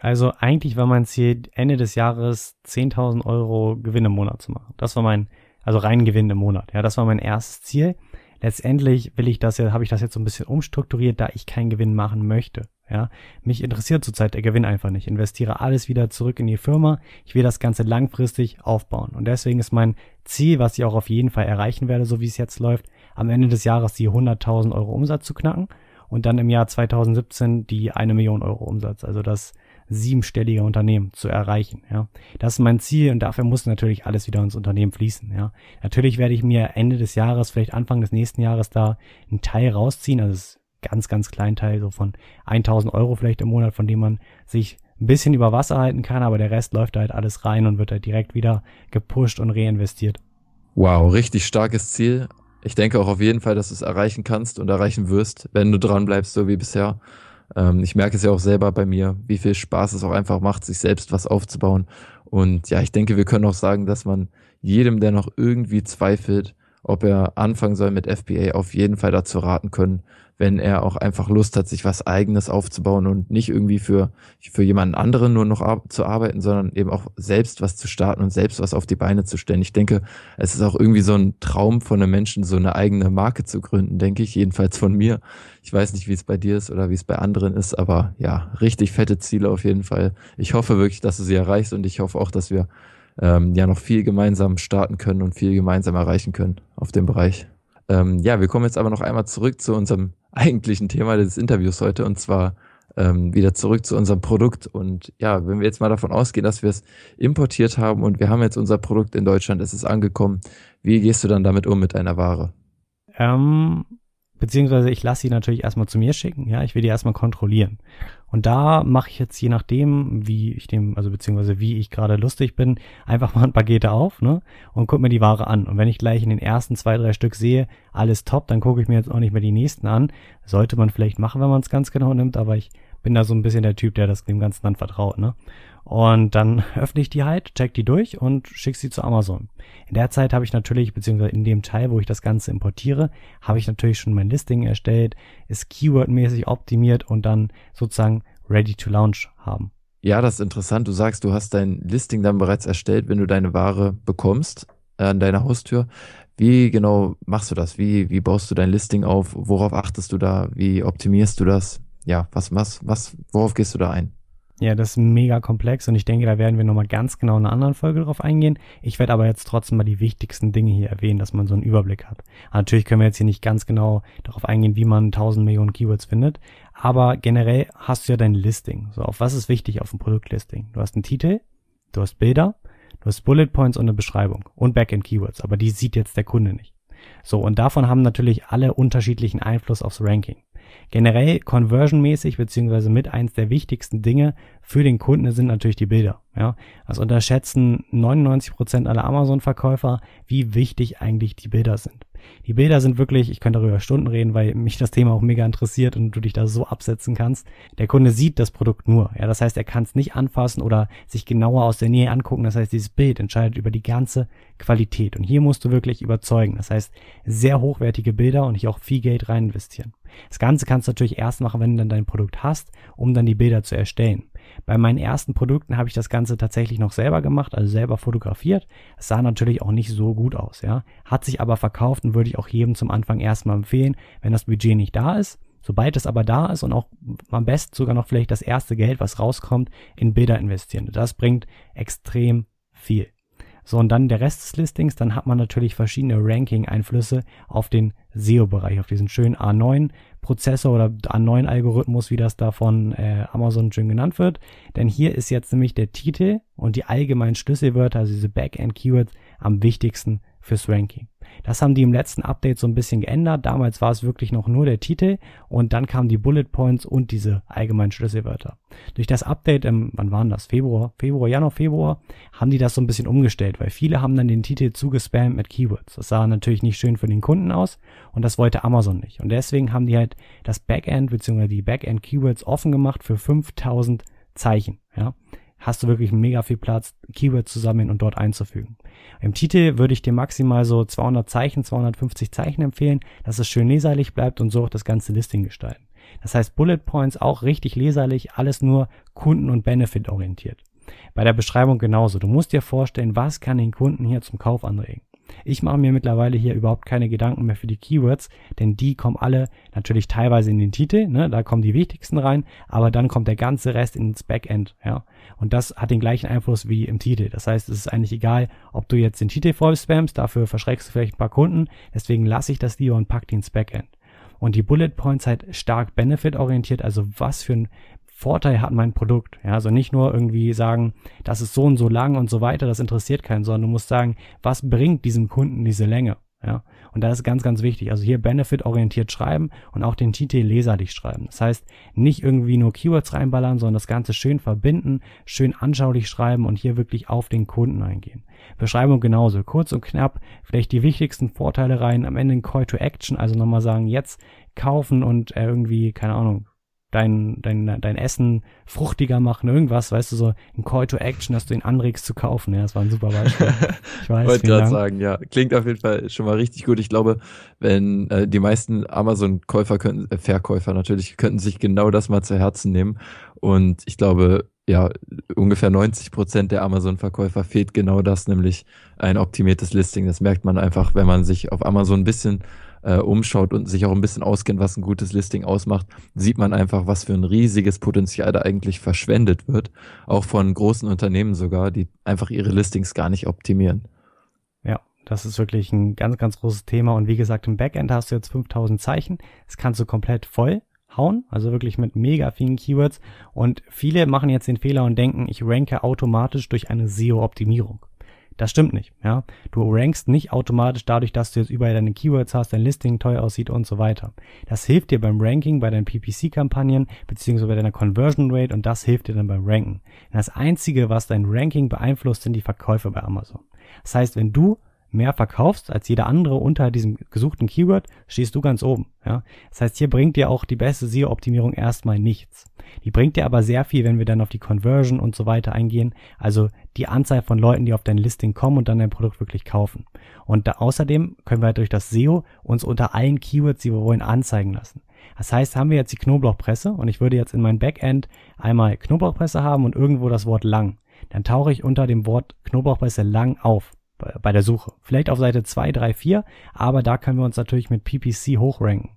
Also eigentlich war mein Ziel, Ende des Jahres 10.000 Euro Gewinn im Monat zu machen. Das war mein, also rein Gewinn im Monat. Ja, das war mein erstes Ziel. Letztendlich will ich das ja, habe ich das jetzt so ein bisschen umstrukturiert, da ich keinen Gewinn machen möchte. Ja, mich interessiert zurzeit der Gewinn einfach nicht. Ich investiere alles wieder zurück in die Firma. Ich will das Ganze langfristig aufbauen. Und deswegen ist mein Ziel, was ich auch auf jeden Fall erreichen werde, so wie es jetzt läuft, am Ende des Jahres die 100.000 Euro Umsatz zu knacken und dann im Jahr 2017 die eine Million Euro Umsatz. Also das siebenstellige Unternehmen zu erreichen. Ja, das ist mein Ziel und dafür muss natürlich alles wieder ins Unternehmen fließen. Ja, natürlich werde ich mir Ende des Jahres, vielleicht Anfang des nächsten Jahres da einen Teil rausziehen, also ganz, ganz kleinen Teil, so von 1000 Euro vielleicht im Monat, von dem man sich ein bisschen über Wasser halten kann, aber der Rest läuft halt alles rein und wird halt direkt wieder gepusht und reinvestiert. Wow, richtig starkes Ziel. Ich denke auch auf jeden Fall, dass du es erreichen kannst und erreichen wirst, wenn du dran bleibst, so wie bisher. Ähm, ich merke es ja auch selber bei mir, wie viel Spaß es auch einfach macht, sich selbst was aufzubauen. Und ja, ich denke, wir können auch sagen, dass man jedem, der noch irgendwie zweifelt, ob er anfangen soll mit FBA, auf jeden Fall dazu raten können, wenn er auch einfach Lust hat, sich was eigenes aufzubauen und nicht irgendwie für, für jemanden anderen nur noch ar zu arbeiten, sondern eben auch selbst was zu starten und selbst was auf die Beine zu stellen. Ich denke, es ist auch irgendwie so ein Traum von einem Menschen, so eine eigene Marke zu gründen, denke ich, jedenfalls von mir. Ich weiß nicht, wie es bei dir ist oder wie es bei anderen ist, aber ja, richtig fette Ziele auf jeden Fall. Ich hoffe wirklich, dass du sie erreichst und ich hoffe auch, dass wir ähm, ja noch viel gemeinsam starten können und viel gemeinsam erreichen können auf dem Bereich. Ähm, ja, wir kommen jetzt aber noch einmal zurück zu unserem eigentlichen Thema des Interviews heute und zwar ähm, wieder zurück zu unserem Produkt. Und ja, wenn wir jetzt mal davon ausgehen, dass wir es importiert haben und wir haben jetzt unser Produkt in Deutschland, es ist angekommen, wie gehst du dann damit um mit deiner Ware? Ähm, beziehungsweise ich lasse sie natürlich erstmal zu mir schicken, ja, ich will die erstmal kontrollieren. Und da mache ich jetzt je nachdem, wie ich dem, also beziehungsweise wie ich gerade lustig bin, einfach mal ein Pakete auf, ne, und guck mir die Ware an. Und wenn ich gleich in den ersten zwei, drei Stück sehe, alles top, dann gucke ich mir jetzt auch nicht mehr die nächsten an. Sollte man vielleicht machen, wenn man es ganz genau nimmt, aber ich bin da so ein bisschen der Typ, der das dem Ganzen dann vertraut, ne. Und dann öffne ich die halt, check die durch und schicke sie zu Amazon. In der Zeit habe ich natürlich, beziehungsweise in dem Teil, wo ich das Ganze importiere, habe ich natürlich schon mein Listing erstellt, ist keywordmäßig optimiert und dann sozusagen ready to launch haben. Ja, das ist interessant. Du sagst, du hast dein Listing dann bereits erstellt, wenn du deine Ware bekommst äh, an deiner Haustür. Wie genau machst du das? Wie, wie baust du dein Listing auf? Worauf achtest du da? Wie optimierst du das? Ja, was, was, was, worauf gehst du da ein? Ja, das ist mega komplex und ich denke, da werden wir nochmal ganz genau in einer anderen Folge drauf eingehen. Ich werde aber jetzt trotzdem mal die wichtigsten Dinge hier erwähnen, dass man so einen Überblick hat. natürlich können wir jetzt hier nicht ganz genau darauf eingehen, wie man 1000 Millionen Keywords findet, aber generell hast du ja dein Listing. So, auf was ist wichtig auf dem Produktlisting? Du hast einen Titel, du hast Bilder, du hast Bullet Points und eine Beschreibung und Backend Keywords, aber die sieht jetzt der Kunde nicht. So, und davon haben natürlich alle unterschiedlichen Einfluss aufs Ranking. Generell conversionmäßig beziehungsweise mit eins der wichtigsten Dinge für den Kunden sind natürlich die Bilder. Ja, also unterschätzen 99 Prozent aller Amazon-Verkäufer, wie wichtig eigentlich die Bilder sind. Die Bilder sind wirklich, ich könnte darüber Stunden reden, weil mich das Thema auch mega interessiert und du dich da so absetzen kannst. Der Kunde sieht das Produkt nur. Ja, das heißt, er kann es nicht anfassen oder sich genauer aus der Nähe angucken. Das heißt, dieses Bild entscheidet über die ganze Qualität. Und hier musst du wirklich überzeugen. Das heißt, sehr hochwertige Bilder und hier auch viel Geld rein investieren. Das Ganze kannst du natürlich erst machen, wenn du dann dein Produkt hast, um dann die Bilder zu erstellen. Bei meinen ersten Produkten habe ich das Ganze tatsächlich noch selber gemacht, also selber fotografiert. Es sah natürlich auch nicht so gut aus, ja. Hat sich aber verkauft und würde ich auch jedem zum Anfang erstmal empfehlen, wenn das Budget nicht da ist. Sobald es aber da ist und auch am besten sogar noch vielleicht das erste Geld, was rauskommt, in Bilder investieren. Das bringt extrem viel. So, und dann der Rest des Listings, dann hat man natürlich verschiedene Ranking-Einflüsse auf den SEO-Bereich, auf diesen schönen A9-Prozessor oder A9-Algorithmus, wie das da von äh, Amazon schön genannt wird. Denn hier ist jetzt nämlich der Titel und die allgemeinen Schlüsselwörter, also diese Backend-Keywords, am wichtigsten fürs Ranking. Das haben die im letzten Update so ein bisschen geändert. Damals war es wirklich noch nur der Titel und dann kamen die Bullet Points und diese allgemeinen Schlüsselwörter. Durch das Update im, wann waren das? Februar, Februar, Januar, Februar, haben die das so ein bisschen umgestellt, weil viele haben dann den Titel zugespammt mit Keywords. Das sah natürlich nicht schön für den Kunden aus und das wollte Amazon nicht. Und deswegen haben die halt das Backend bzw. die Backend Keywords offen gemacht für 5000 Zeichen, ja hast du wirklich mega viel Platz, Keywords zu sammeln und dort einzufügen. Im Titel würde ich dir maximal so 200 Zeichen, 250 Zeichen empfehlen, dass es schön leserlich bleibt und so auch das ganze Listing gestalten. Das heißt Bullet Points auch richtig leserlich, alles nur Kunden- und Benefit orientiert. Bei der Beschreibung genauso. Du musst dir vorstellen, was kann den Kunden hier zum Kauf anregen. Ich mache mir mittlerweile hier überhaupt keine Gedanken mehr für die Keywords, denn die kommen alle natürlich teilweise in den Titel, ne, da kommen die wichtigsten rein, aber dann kommt der ganze Rest ins Backend, ja. Und das hat den gleichen Einfluss wie im Titel. Das heißt, es ist eigentlich egal, ob du jetzt den Titel voll spammst, dafür verschreckst du vielleicht ein paar Kunden, deswegen lasse ich das lieber und pack die ins Backend. Und die Bullet Points halt stark benefit-orientiert, also was für ein Vorteil hat mein Produkt. Ja, also nicht nur irgendwie sagen, das ist so und so lang und so weiter, das interessiert keinen, sondern du musst sagen, was bringt diesem Kunden diese Länge? Ja, und das ist ganz, ganz wichtig. Also hier Benefit-orientiert schreiben und auch den Titel leserlich schreiben. Das heißt, nicht irgendwie nur Keywords reinballern, sondern das Ganze schön verbinden, schön anschaulich schreiben und hier wirklich auf den Kunden eingehen. Beschreibung genauso, kurz und knapp, vielleicht die wichtigsten Vorteile rein, am Ende ein Call to Action, also nochmal sagen, jetzt kaufen und irgendwie, keine Ahnung, dein, dein, dein Essen fruchtiger machen, irgendwas, weißt du, so ein Call to Action, dass du ihn anregst zu kaufen. Ja, das war ein super Beispiel. Ich weiß, Wollte gerade sagen, ja. Klingt auf jeden Fall schon mal richtig gut. Ich glaube, wenn äh, die meisten Amazon-Käufer könnten, äh, Verkäufer natürlich, könnten sich genau das mal zu Herzen nehmen. Und ich glaube, ja, ungefähr 90 Prozent der Amazon-Verkäufer fehlt genau das, nämlich ein optimiertes Listing. Das merkt man einfach, wenn man sich auf Amazon ein bisschen äh, umschaut und sich auch ein bisschen auskennt, was ein gutes Listing ausmacht, sieht man einfach, was für ein riesiges Potenzial da eigentlich verschwendet wird. Auch von großen Unternehmen sogar, die einfach ihre Listings gar nicht optimieren. Ja, das ist wirklich ein ganz, ganz großes Thema. Und wie gesagt, im Backend hast du jetzt 5000 Zeichen. Das kannst du komplett voll hauen, also wirklich mit mega vielen Keywords. Und viele machen jetzt den Fehler und denken, ich ranke automatisch durch eine SEO-Optimierung. Das stimmt nicht, ja. Du rankst nicht automatisch dadurch, dass du jetzt überall deine Keywords hast, dein Listing toll aussieht und so weiter. Das hilft dir beim Ranking, bei deinen PPC-Kampagnen, beziehungsweise bei deiner Conversion Rate und das hilft dir dann beim Ranken. Das einzige, was dein Ranking beeinflusst, sind die Verkäufe bei Amazon. Das heißt, wenn du mehr verkaufst als jeder andere unter diesem gesuchten Keyword, stehst du ganz oben. Ja? Das heißt, hier bringt dir auch die beste SEO-Optimierung erstmal nichts. Die bringt dir aber sehr viel, wenn wir dann auf die Conversion und so weiter eingehen, also die Anzahl von Leuten, die auf dein Listing kommen und dann dein Produkt wirklich kaufen. Und da, außerdem können wir halt durch das SEO uns unter allen Keywords, die wir wollen, anzeigen lassen. Das heißt, haben wir jetzt die Knoblauchpresse und ich würde jetzt in mein Backend einmal Knoblauchpresse haben und irgendwo das Wort lang. Dann tauche ich unter dem Wort Knoblauchpresse lang auf bei der Suche. Vielleicht auf Seite 2, 3, 4, aber da können wir uns natürlich mit PPC hochranken.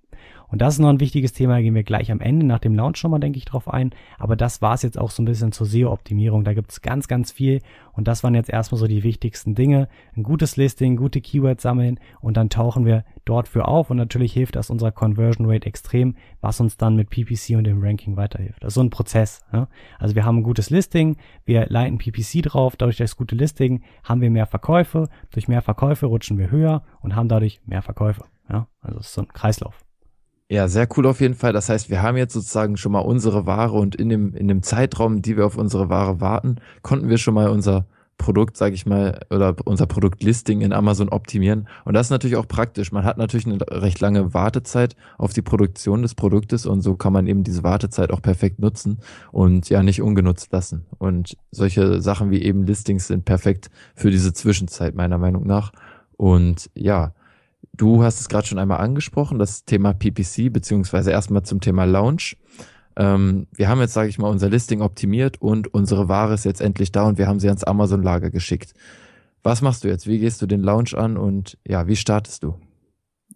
Und das ist noch ein wichtiges Thema, da gehen wir gleich am Ende nach dem Launch schon mal, denke ich, drauf ein. Aber das war es jetzt auch so ein bisschen zur SEO-Optimierung. Da gibt es ganz, ganz viel. Und das waren jetzt erstmal so die wichtigsten Dinge. Ein gutes Listing, gute Keywords sammeln und dann tauchen wir dort für auf. Und natürlich hilft das unserer Conversion Rate extrem, was uns dann mit PPC und dem Ranking weiterhilft. Das ist so ein Prozess. Ja? Also wir haben ein gutes Listing, wir leiten PPC drauf. Dadurch das gute Listing haben wir mehr Verkäufe. Durch mehr Verkäufe rutschen wir höher und haben dadurch mehr Verkäufe. Ja? Also es ist so ein Kreislauf. Ja, sehr cool auf jeden Fall. Das heißt, wir haben jetzt sozusagen schon mal unsere Ware und in dem, in dem Zeitraum, die wir auf unsere Ware warten, konnten wir schon mal unser Produkt, sage ich mal, oder unser Produktlisting in Amazon optimieren. Und das ist natürlich auch praktisch. Man hat natürlich eine recht lange Wartezeit auf die Produktion des Produktes und so kann man eben diese Wartezeit auch perfekt nutzen und ja nicht ungenutzt lassen. Und solche Sachen wie eben Listings sind perfekt für diese Zwischenzeit meiner Meinung nach. Und ja, Du hast es gerade schon einmal angesprochen, das Thema PPC, beziehungsweise erstmal zum Thema Launch. Ähm, wir haben jetzt, sage ich mal, unser Listing optimiert und unsere Ware ist jetzt endlich da und wir haben sie ans Amazon-Lager geschickt. Was machst du jetzt? Wie gehst du den Launch an und ja, wie startest du?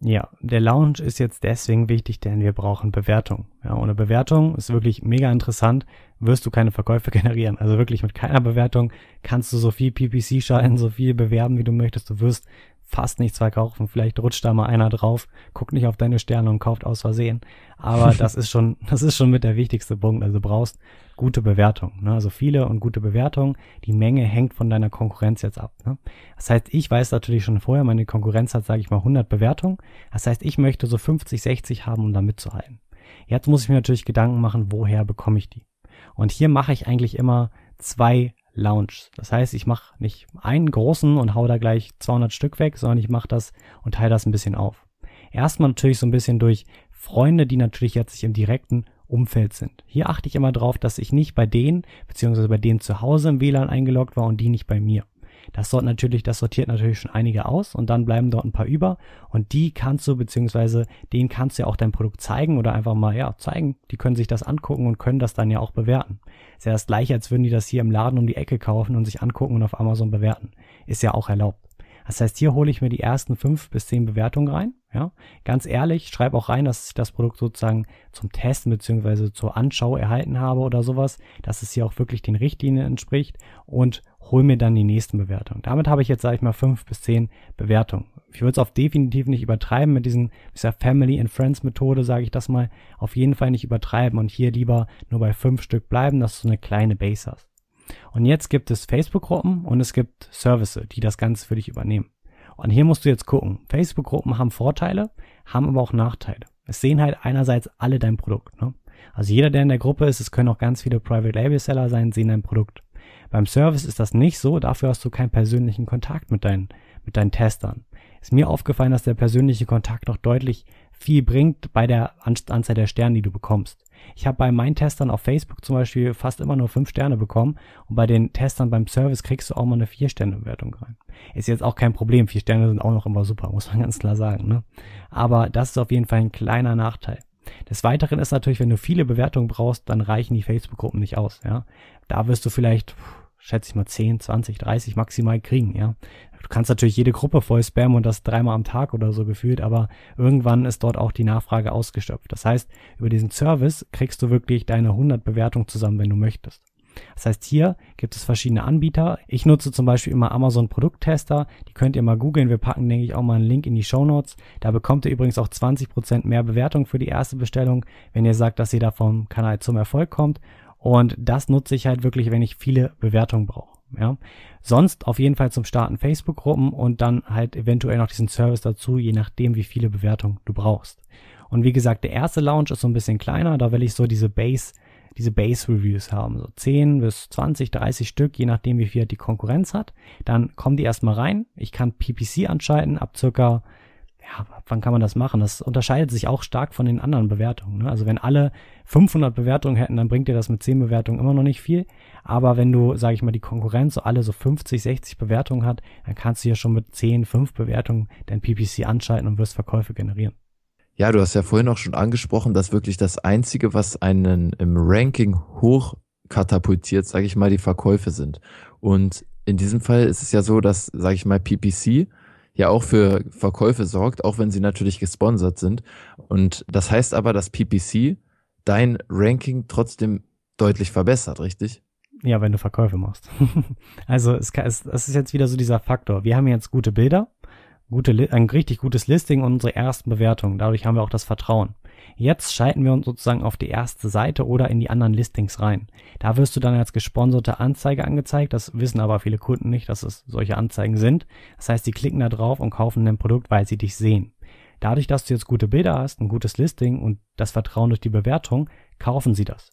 Ja, der Launch ist jetzt deswegen wichtig, denn wir brauchen Bewertung. Ja, ohne Bewertung ist wirklich mega interessant, wirst du keine Verkäufe generieren. Also wirklich mit keiner Bewertung kannst du so viel PPC schalten, so viel bewerben, wie du möchtest. Du wirst fast nichts verkaufen. Vielleicht rutscht da mal einer drauf, guckt nicht auf deine Sterne und kauft aus Versehen. Aber das ist schon, das ist schon mit der wichtigste Punkt. Also du brauchst gute Bewertung. Ne? Also viele und gute Bewertungen. Die Menge hängt von deiner Konkurrenz jetzt ab. Ne? Das heißt, ich weiß natürlich schon vorher, meine Konkurrenz hat, sage ich mal, 100 Bewertungen. Das heißt, ich möchte so 50, 60 haben, um da mitzuhalten. Jetzt muss ich mir natürlich Gedanken machen, woher bekomme ich die? Und hier mache ich eigentlich immer zwei Lounge. Das heißt, ich mache nicht einen großen und hau da gleich 200 Stück weg, sondern ich mache das und teile das ein bisschen auf. Erstmal natürlich so ein bisschen durch Freunde, die natürlich jetzt sich im direkten Umfeld sind. Hier achte ich immer drauf, dass ich nicht bei denen, beziehungsweise bei denen zu Hause im WLAN eingeloggt war und die nicht bei mir. Das sort natürlich, das sortiert natürlich schon einige aus und dann bleiben dort ein paar über und die kannst du, beziehungsweise denen kannst du ja auch dein Produkt zeigen oder einfach mal, ja, zeigen. Die können sich das angucken und können das dann ja auch bewerten. Ist ja das gleiche, als würden die das hier im Laden um die Ecke kaufen und sich angucken und auf Amazon bewerten. Ist ja auch erlaubt. Das heißt, hier hole ich mir die ersten fünf bis zehn Bewertungen rein. Ja, ganz ehrlich, schreibe auch rein, dass ich das Produkt sozusagen zum Testen beziehungsweise zur Anschau erhalten habe oder sowas, dass es hier auch wirklich den Richtlinien entspricht und hol mir dann die nächsten Bewertungen. Damit habe ich jetzt, sage ich mal, fünf bis zehn Bewertungen. Ich würde es auf definitiv nicht übertreiben mit diesen, dieser Family and Friends Methode, sage ich das mal, auf jeden Fall nicht übertreiben und hier lieber nur bei fünf Stück bleiben, dass du eine kleine Base hast. Und jetzt gibt es Facebook-Gruppen und es gibt Services, die das Ganze für dich übernehmen. Und hier musst du jetzt gucken. Facebook-Gruppen haben Vorteile, haben aber auch Nachteile. Es sehen halt einerseits alle dein Produkt. Ne? Also jeder, der in der Gruppe ist, es können auch ganz viele Private Label Seller sein, sehen dein Produkt. Beim Service ist das nicht so, dafür hast du keinen persönlichen Kontakt mit deinen, mit deinen Testern. ist mir aufgefallen, dass der persönliche Kontakt noch deutlich viel bringt bei der Anzahl der Sterne, die du bekommst. Ich habe bei meinen Testern auf Facebook zum Beispiel fast immer nur fünf Sterne bekommen und bei den Testern beim Service kriegst du auch mal eine vier Sterne Bewertung rein. Ist jetzt auch kein Problem, vier Sterne sind auch noch immer super, muss man ganz klar sagen. Ne? Aber das ist auf jeden Fall ein kleiner Nachteil. Des Weiteren ist natürlich, wenn du viele Bewertungen brauchst, dann reichen die Facebook-Gruppen nicht aus. Ja, da wirst du vielleicht, schätze ich mal, 10, 20, 30 maximal kriegen. Ja, Du kannst natürlich jede Gruppe voll spammen und das dreimal am Tag oder so gefühlt, aber irgendwann ist dort auch die Nachfrage ausgestopft. Das heißt, über diesen Service kriegst du wirklich deine 100 Bewertungen zusammen, wenn du möchtest. Das heißt, hier gibt es verschiedene Anbieter. Ich nutze zum Beispiel immer Amazon Produkttester. Die könnt ihr mal googeln. Wir packen, denke ich, auch mal einen Link in die Show Notes. Da bekommt ihr übrigens auch 20% mehr Bewertung für die erste Bestellung, wenn ihr sagt, dass ihr da vom Kanal zum Erfolg kommt. Und das nutze ich halt wirklich, wenn ich viele Bewertungen brauche. Ja. Sonst auf jeden Fall zum Starten Facebook-Gruppen und dann halt eventuell noch diesen Service dazu, je nachdem, wie viele Bewertungen du brauchst. Und wie gesagt, der erste Launch ist so ein bisschen kleiner, da will ich so diese Base, diese Base-Reviews haben, so 10 bis 20, 30 Stück, je nachdem, wie viel die Konkurrenz hat. Dann kommen die erstmal rein. Ich kann PPC anschalten ab circa ja, wann kann man das machen? Das unterscheidet sich auch stark von den anderen Bewertungen. Ne? Also wenn alle 500 Bewertungen hätten, dann bringt dir das mit 10 Bewertungen immer noch nicht viel. Aber wenn du, sage ich mal, die Konkurrenz so alle so 50, 60 Bewertungen hat, dann kannst du hier schon mit 10, 5 Bewertungen dein PPC anschalten und wirst Verkäufe generieren. Ja, du hast ja vorhin auch schon angesprochen, dass wirklich das Einzige, was einen im Ranking hoch katapultiert, sage ich mal, die Verkäufe sind. Und in diesem Fall ist es ja so, dass, sage ich mal, PPC ja auch für Verkäufe sorgt, auch wenn sie natürlich gesponsert sind. Und das heißt aber, dass PPC dein Ranking trotzdem deutlich verbessert, richtig? Ja, wenn du Verkäufe machst. also es, es, es ist jetzt wieder so dieser Faktor. Wir haben jetzt gute Bilder, gute, ein richtig gutes Listing und unsere ersten Bewertungen. Dadurch haben wir auch das Vertrauen. Jetzt schalten wir uns sozusagen auf die erste Seite oder in die anderen Listings rein. Da wirst du dann als gesponserte Anzeige angezeigt. Das wissen aber viele Kunden nicht, dass es solche Anzeigen sind. Das heißt, sie klicken da drauf und kaufen ein Produkt, weil sie dich sehen. Dadurch, dass du jetzt gute Bilder hast, ein gutes Listing und das Vertrauen durch die Bewertung, kaufen sie das.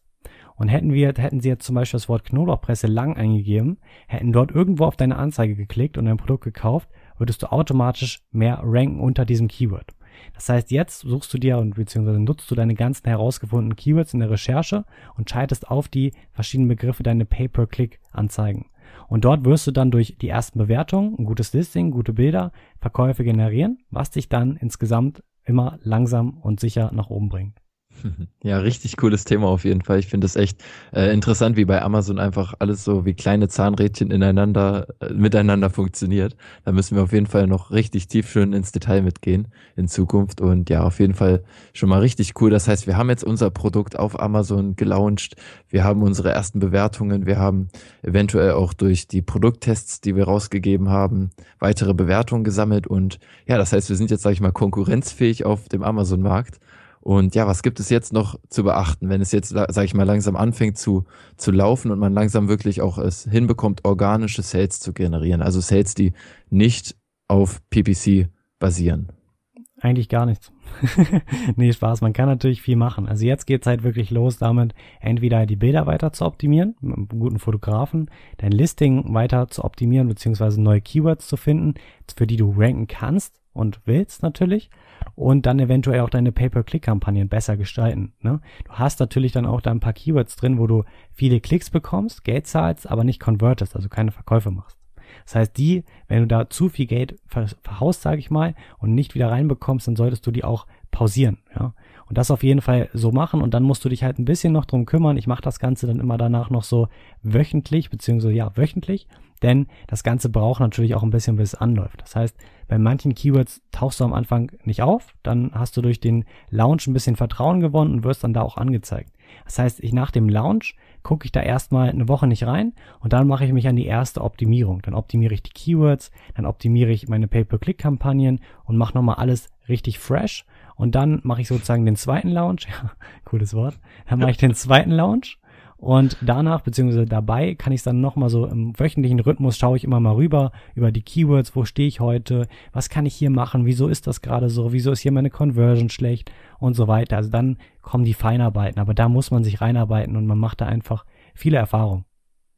Und hätten wir, hätten sie jetzt zum Beispiel das Wort Knoblauchpresse lang eingegeben, hätten dort irgendwo auf deine Anzeige geklickt und dein Produkt gekauft, würdest du automatisch mehr ranken unter diesem Keyword. Das heißt, jetzt suchst du dir und beziehungsweise nutzt du deine ganzen herausgefundenen Keywords in der Recherche und schaltest auf die verschiedenen Begriffe deine Pay-per-Click-Anzeigen. Und dort wirst du dann durch die ersten Bewertungen, ein gutes Listing, gute Bilder, Verkäufe generieren, was dich dann insgesamt immer langsam und sicher nach oben bringt. Ja, richtig cooles Thema auf jeden Fall. Ich finde es echt äh, interessant, wie bei Amazon einfach alles so wie kleine Zahnrädchen ineinander, äh, miteinander funktioniert. Da müssen wir auf jeden Fall noch richtig tief schön ins Detail mitgehen in Zukunft. Und ja, auf jeden Fall schon mal richtig cool. Das heißt, wir haben jetzt unser Produkt auf Amazon gelauncht. Wir haben unsere ersten Bewertungen. Wir haben eventuell auch durch die Produkttests, die wir rausgegeben haben, weitere Bewertungen gesammelt. Und ja, das heißt, wir sind jetzt, sage ich mal, konkurrenzfähig auf dem Amazon-Markt. Und ja, was gibt es jetzt noch zu beachten, wenn es jetzt, sage ich mal, langsam anfängt zu, zu laufen und man langsam wirklich auch es hinbekommt, organische Sales zu generieren? Also Sales, die nicht auf PPC basieren. Eigentlich gar nichts. nee, Spaß. Man kann natürlich viel machen. Also jetzt geht's halt wirklich los damit, entweder die Bilder weiter zu optimieren, mit einem guten Fotografen, dein Listing weiter zu optimieren, beziehungsweise neue Keywords zu finden, für die du ranken kannst und willst natürlich und dann eventuell auch deine Pay-per-Click-Kampagnen besser gestalten. Ne? Du hast natürlich dann auch da ein paar Keywords drin, wo du viele Klicks bekommst, Geld zahlst, aber nicht convertest, also keine Verkäufe machst. Das heißt, die, wenn du da zu viel Geld verhaust, sage ich mal, und nicht wieder reinbekommst, dann solltest du die auch pausieren. Ja? Und das auf jeden Fall so machen und dann musst du dich halt ein bisschen noch drum kümmern. Ich mache das Ganze dann immer danach noch so wöchentlich, beziehungsweise ja, wöchentlich, denn das Ganze braucht natürlich auch ein bisschen, bis es anläuft. Das heißt, bei manchen Keywords tauchst du am Anfang nicht auf, dann hast du durch den Launch ein bisschen Vertrauen gewonnen und wirst dann da auch angezeigt. Das heißt, ich nach dem Launch gucke ich da erstmal eine Woche nicht rein und dann mache ich mich an die erste Optimierung. Dann optimiere ich die Keywords, dann optimiere ich meine Pay-per-Click-Kampagnen und mache nochmal alles richtig fresh. Und dann mache ich sozusagen den zweiten Launch. Ja, cooles Wort. Dann mache ich den zweiten Launch und danach, beziehungsweise dabei, kann ich es dann nochmal so im wöchentlichen Rhythmus, schaue ich immer mal rüber, über die Keywords, wo stehe ich heute, was kann ich hier machen, wieso ist das gerade so, wieso ist hier meine Conversion schlecht und so weiter. Also dann kommen die Feinarbeiten, aber da muss man sich reinarbeiten und man macht da einfach viele Erfahrungen.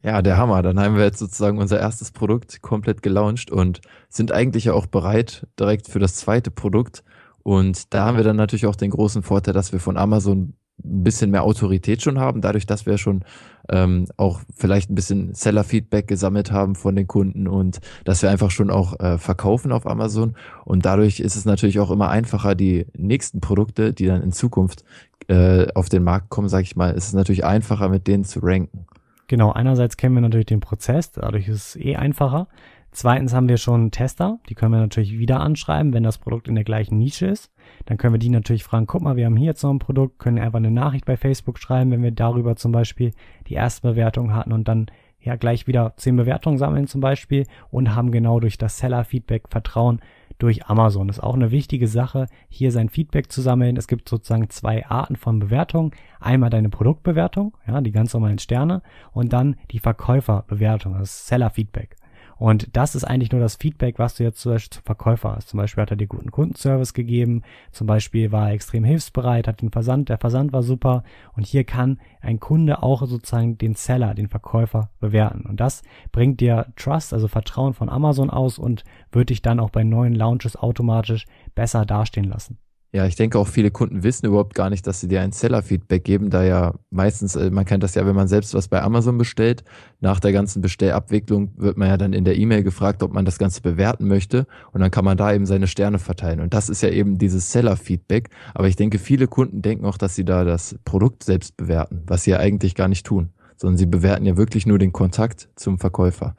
Ja, der Hammer. Dann haben wir jetzt sozusagen unser erstes Produkt komplett gelauncht und sind eigentlich ja auch bereit direkt für das zweite Produkt. Und da haben wir dann natürlich auch den großen Vorteil, dass wir von Amazon ein bisschen mehr Autorität schon haben, dadurch, dass wir schon ähm, auch vielleicht ein bisschen Seller-Feedback gesammelt haben von den Kunden und dass wir einfach schon auch äh, verkaufen auf Amazon. Und dadurch ist es natürlich auch immer einfacher, die nächsten Produkte, die dann in Zukunft äh, auf den Markt kommen, sage ich mal, ist es natürlich einfacher, mit denen zu ranken. Genau, einerseits kennen wir natürlich den Prozess, dadurch ist es eh einfacher. Zweitens haben wir schon Tester, die können wir natürlich wieder anschreiben, wenn das Produkt in der gleichen Nische ist. Dann können wir die natürlich fragen, guck mal, wir haben hier jetzt noch ein Produkt, können einfach eine Nachricht bei Facebook schreiben, wenn wir darüber zum Beispiel die erste Bewertung hatten und dann ja gleich wieder zehn Bewertungen sammeln zum Beispiel und haben genau durch das Seller-Feedback Vertrauen durch Amazon. Das ist auch eine wichtige Sache, hier sein Feedback zu sammeln. Es gibt sozusagen zwei Arten von Bewertung. Einmal deine Produktbewertung, ja, die ganz normalen Sterne und dann die Verkäuferbewertung, das Seller-Feedback. Und das ist eigentlich nur das Feedback, was du jetzt zum Beispiel zum Verkäufer hast. Zum Beispiel hat er dir guten Kundenservice gegeben, zum Beispiel war er extrem hilfsbereit, hat den Versand, der Versand war super. Und hier kann ein Kunde auch sozusagen den Seller, den Verkäufer bewerten. Und das bringt dir Trust, also Vertrauen von Amazon aus und wird dich dann auch bei neuen Launches automatisch besser dastehen lassen. Ja, ich denke auch viele Kunden wissen überhaupt gar nicht, dass sie dir ein Seller-Feedback geben, da ja meistens, äh, man kennt das ja, wenn man selbst was bei Amazon bestellt, nach der ganzen Bestellabwicklung wird man ja dann in der E-Mail gefragt, ob man das Ganze bewerten möchte und dann kann man da eben seine Sterne verteilen und das ist ja eben dieses Seller-Feedback, aber ich denke, viele Kunden denken auch, dass sie da das Produkt selbst bewerten, was sie ja eigentlich gar nicht tun, sondern sie bewerten ja wirklich nur den Kontakt zum Verkäufer.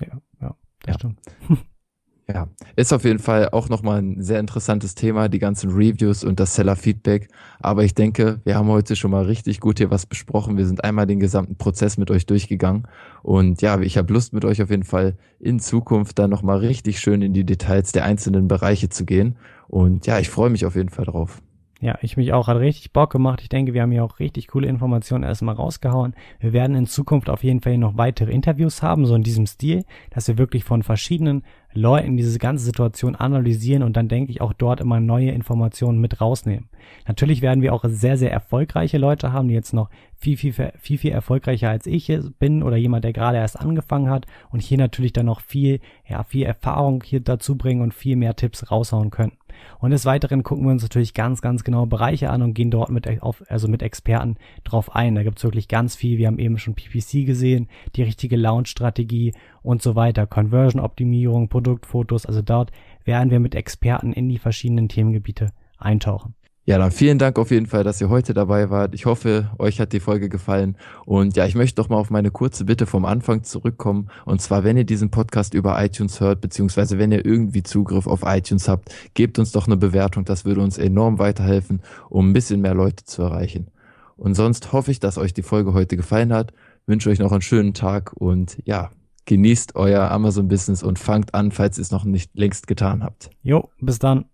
Ja, ja, das ja. stimmt. Ja, ist auf jeden Fall auch nochmal ein sehr interessantes Thema, die ganzen Reviews und das Seller-Feedback. Aber ich denke, wir haben heute schon mal richtig gut hier was besprochen. Wir sind einmal den gesamten Prozess mit euch durchgegangen. Und ja, ich habe Lust mit euch auf jeden Fall in Zukunft dann nochmal richtig schön in die Details der einzelnen Bereiche zu gehen. Und ja, ich freue mich auf jeden Fall drauf. Ja, ich mich auch. Hat richtig Bock gemacht. Ich denke, wir haben hier auch richtig coole Informationen erstmal rausgehauen. Wir werden in Zukunft auf jeden Fall noch weitere Interviews haben, so in diesem Stil, dass wir wirklich von verschiedenen Leuten diese ganze Situation analysieren und dann denke ich auch dort immer neue Informationen mit rausnehmen. Natürlich werden wir auch sehr, sehr erfolgreiche Leute haben, die jetzt noch viel, viel, viel, viel erfolgreicher als ich bin oder jemand, der gerade erst angefangen hat und hier natürlich dann noch viel, ja, viel Erfahrung hier dazu bringen und viel mehr Tipps raushauen können. Und des Weiteren gucken wir uns natürlich ganz, ganz genau Bereiche an und gehen dort mit, auf, also mit Experten drauf ein. Da gibt's wirklich ganz viel. Wir haben eben schon PPC gesehen, die richtige Launch-Strategie und so weiter. Conversion-Optimierung, Produktfotos. Also dort werden wir mit Experten in die verschiedenen Themengebiete eintauchen. Ja, dann vielen Dank auf jeden Fall, dass ihr heute dabei wart. Ich hoffe, euch hat die Folge gefallen. Und ja, ich möchte doch mal auf meine kurze Bitte vom Anfang zurückkommen. Und zwar, wenn ihr diesen Podcast über iTunes hört, beziehungsweise wenn ihr irgendwie Zugriff auf iTunes habt, gebt uns doch eine Bewertung. Das würde uns enorm weiterhelfen, um ein bisschen mehr Leute zu erreichen. Und sonst hoffe ich, dass euch die Folge heute gefallen hat. Wünsche euch noch einen schönen Tag und ja, genießt euer Amazon-Business und fangt an, falls ihr es noch nicht längst getan habt. Jo, bis dann.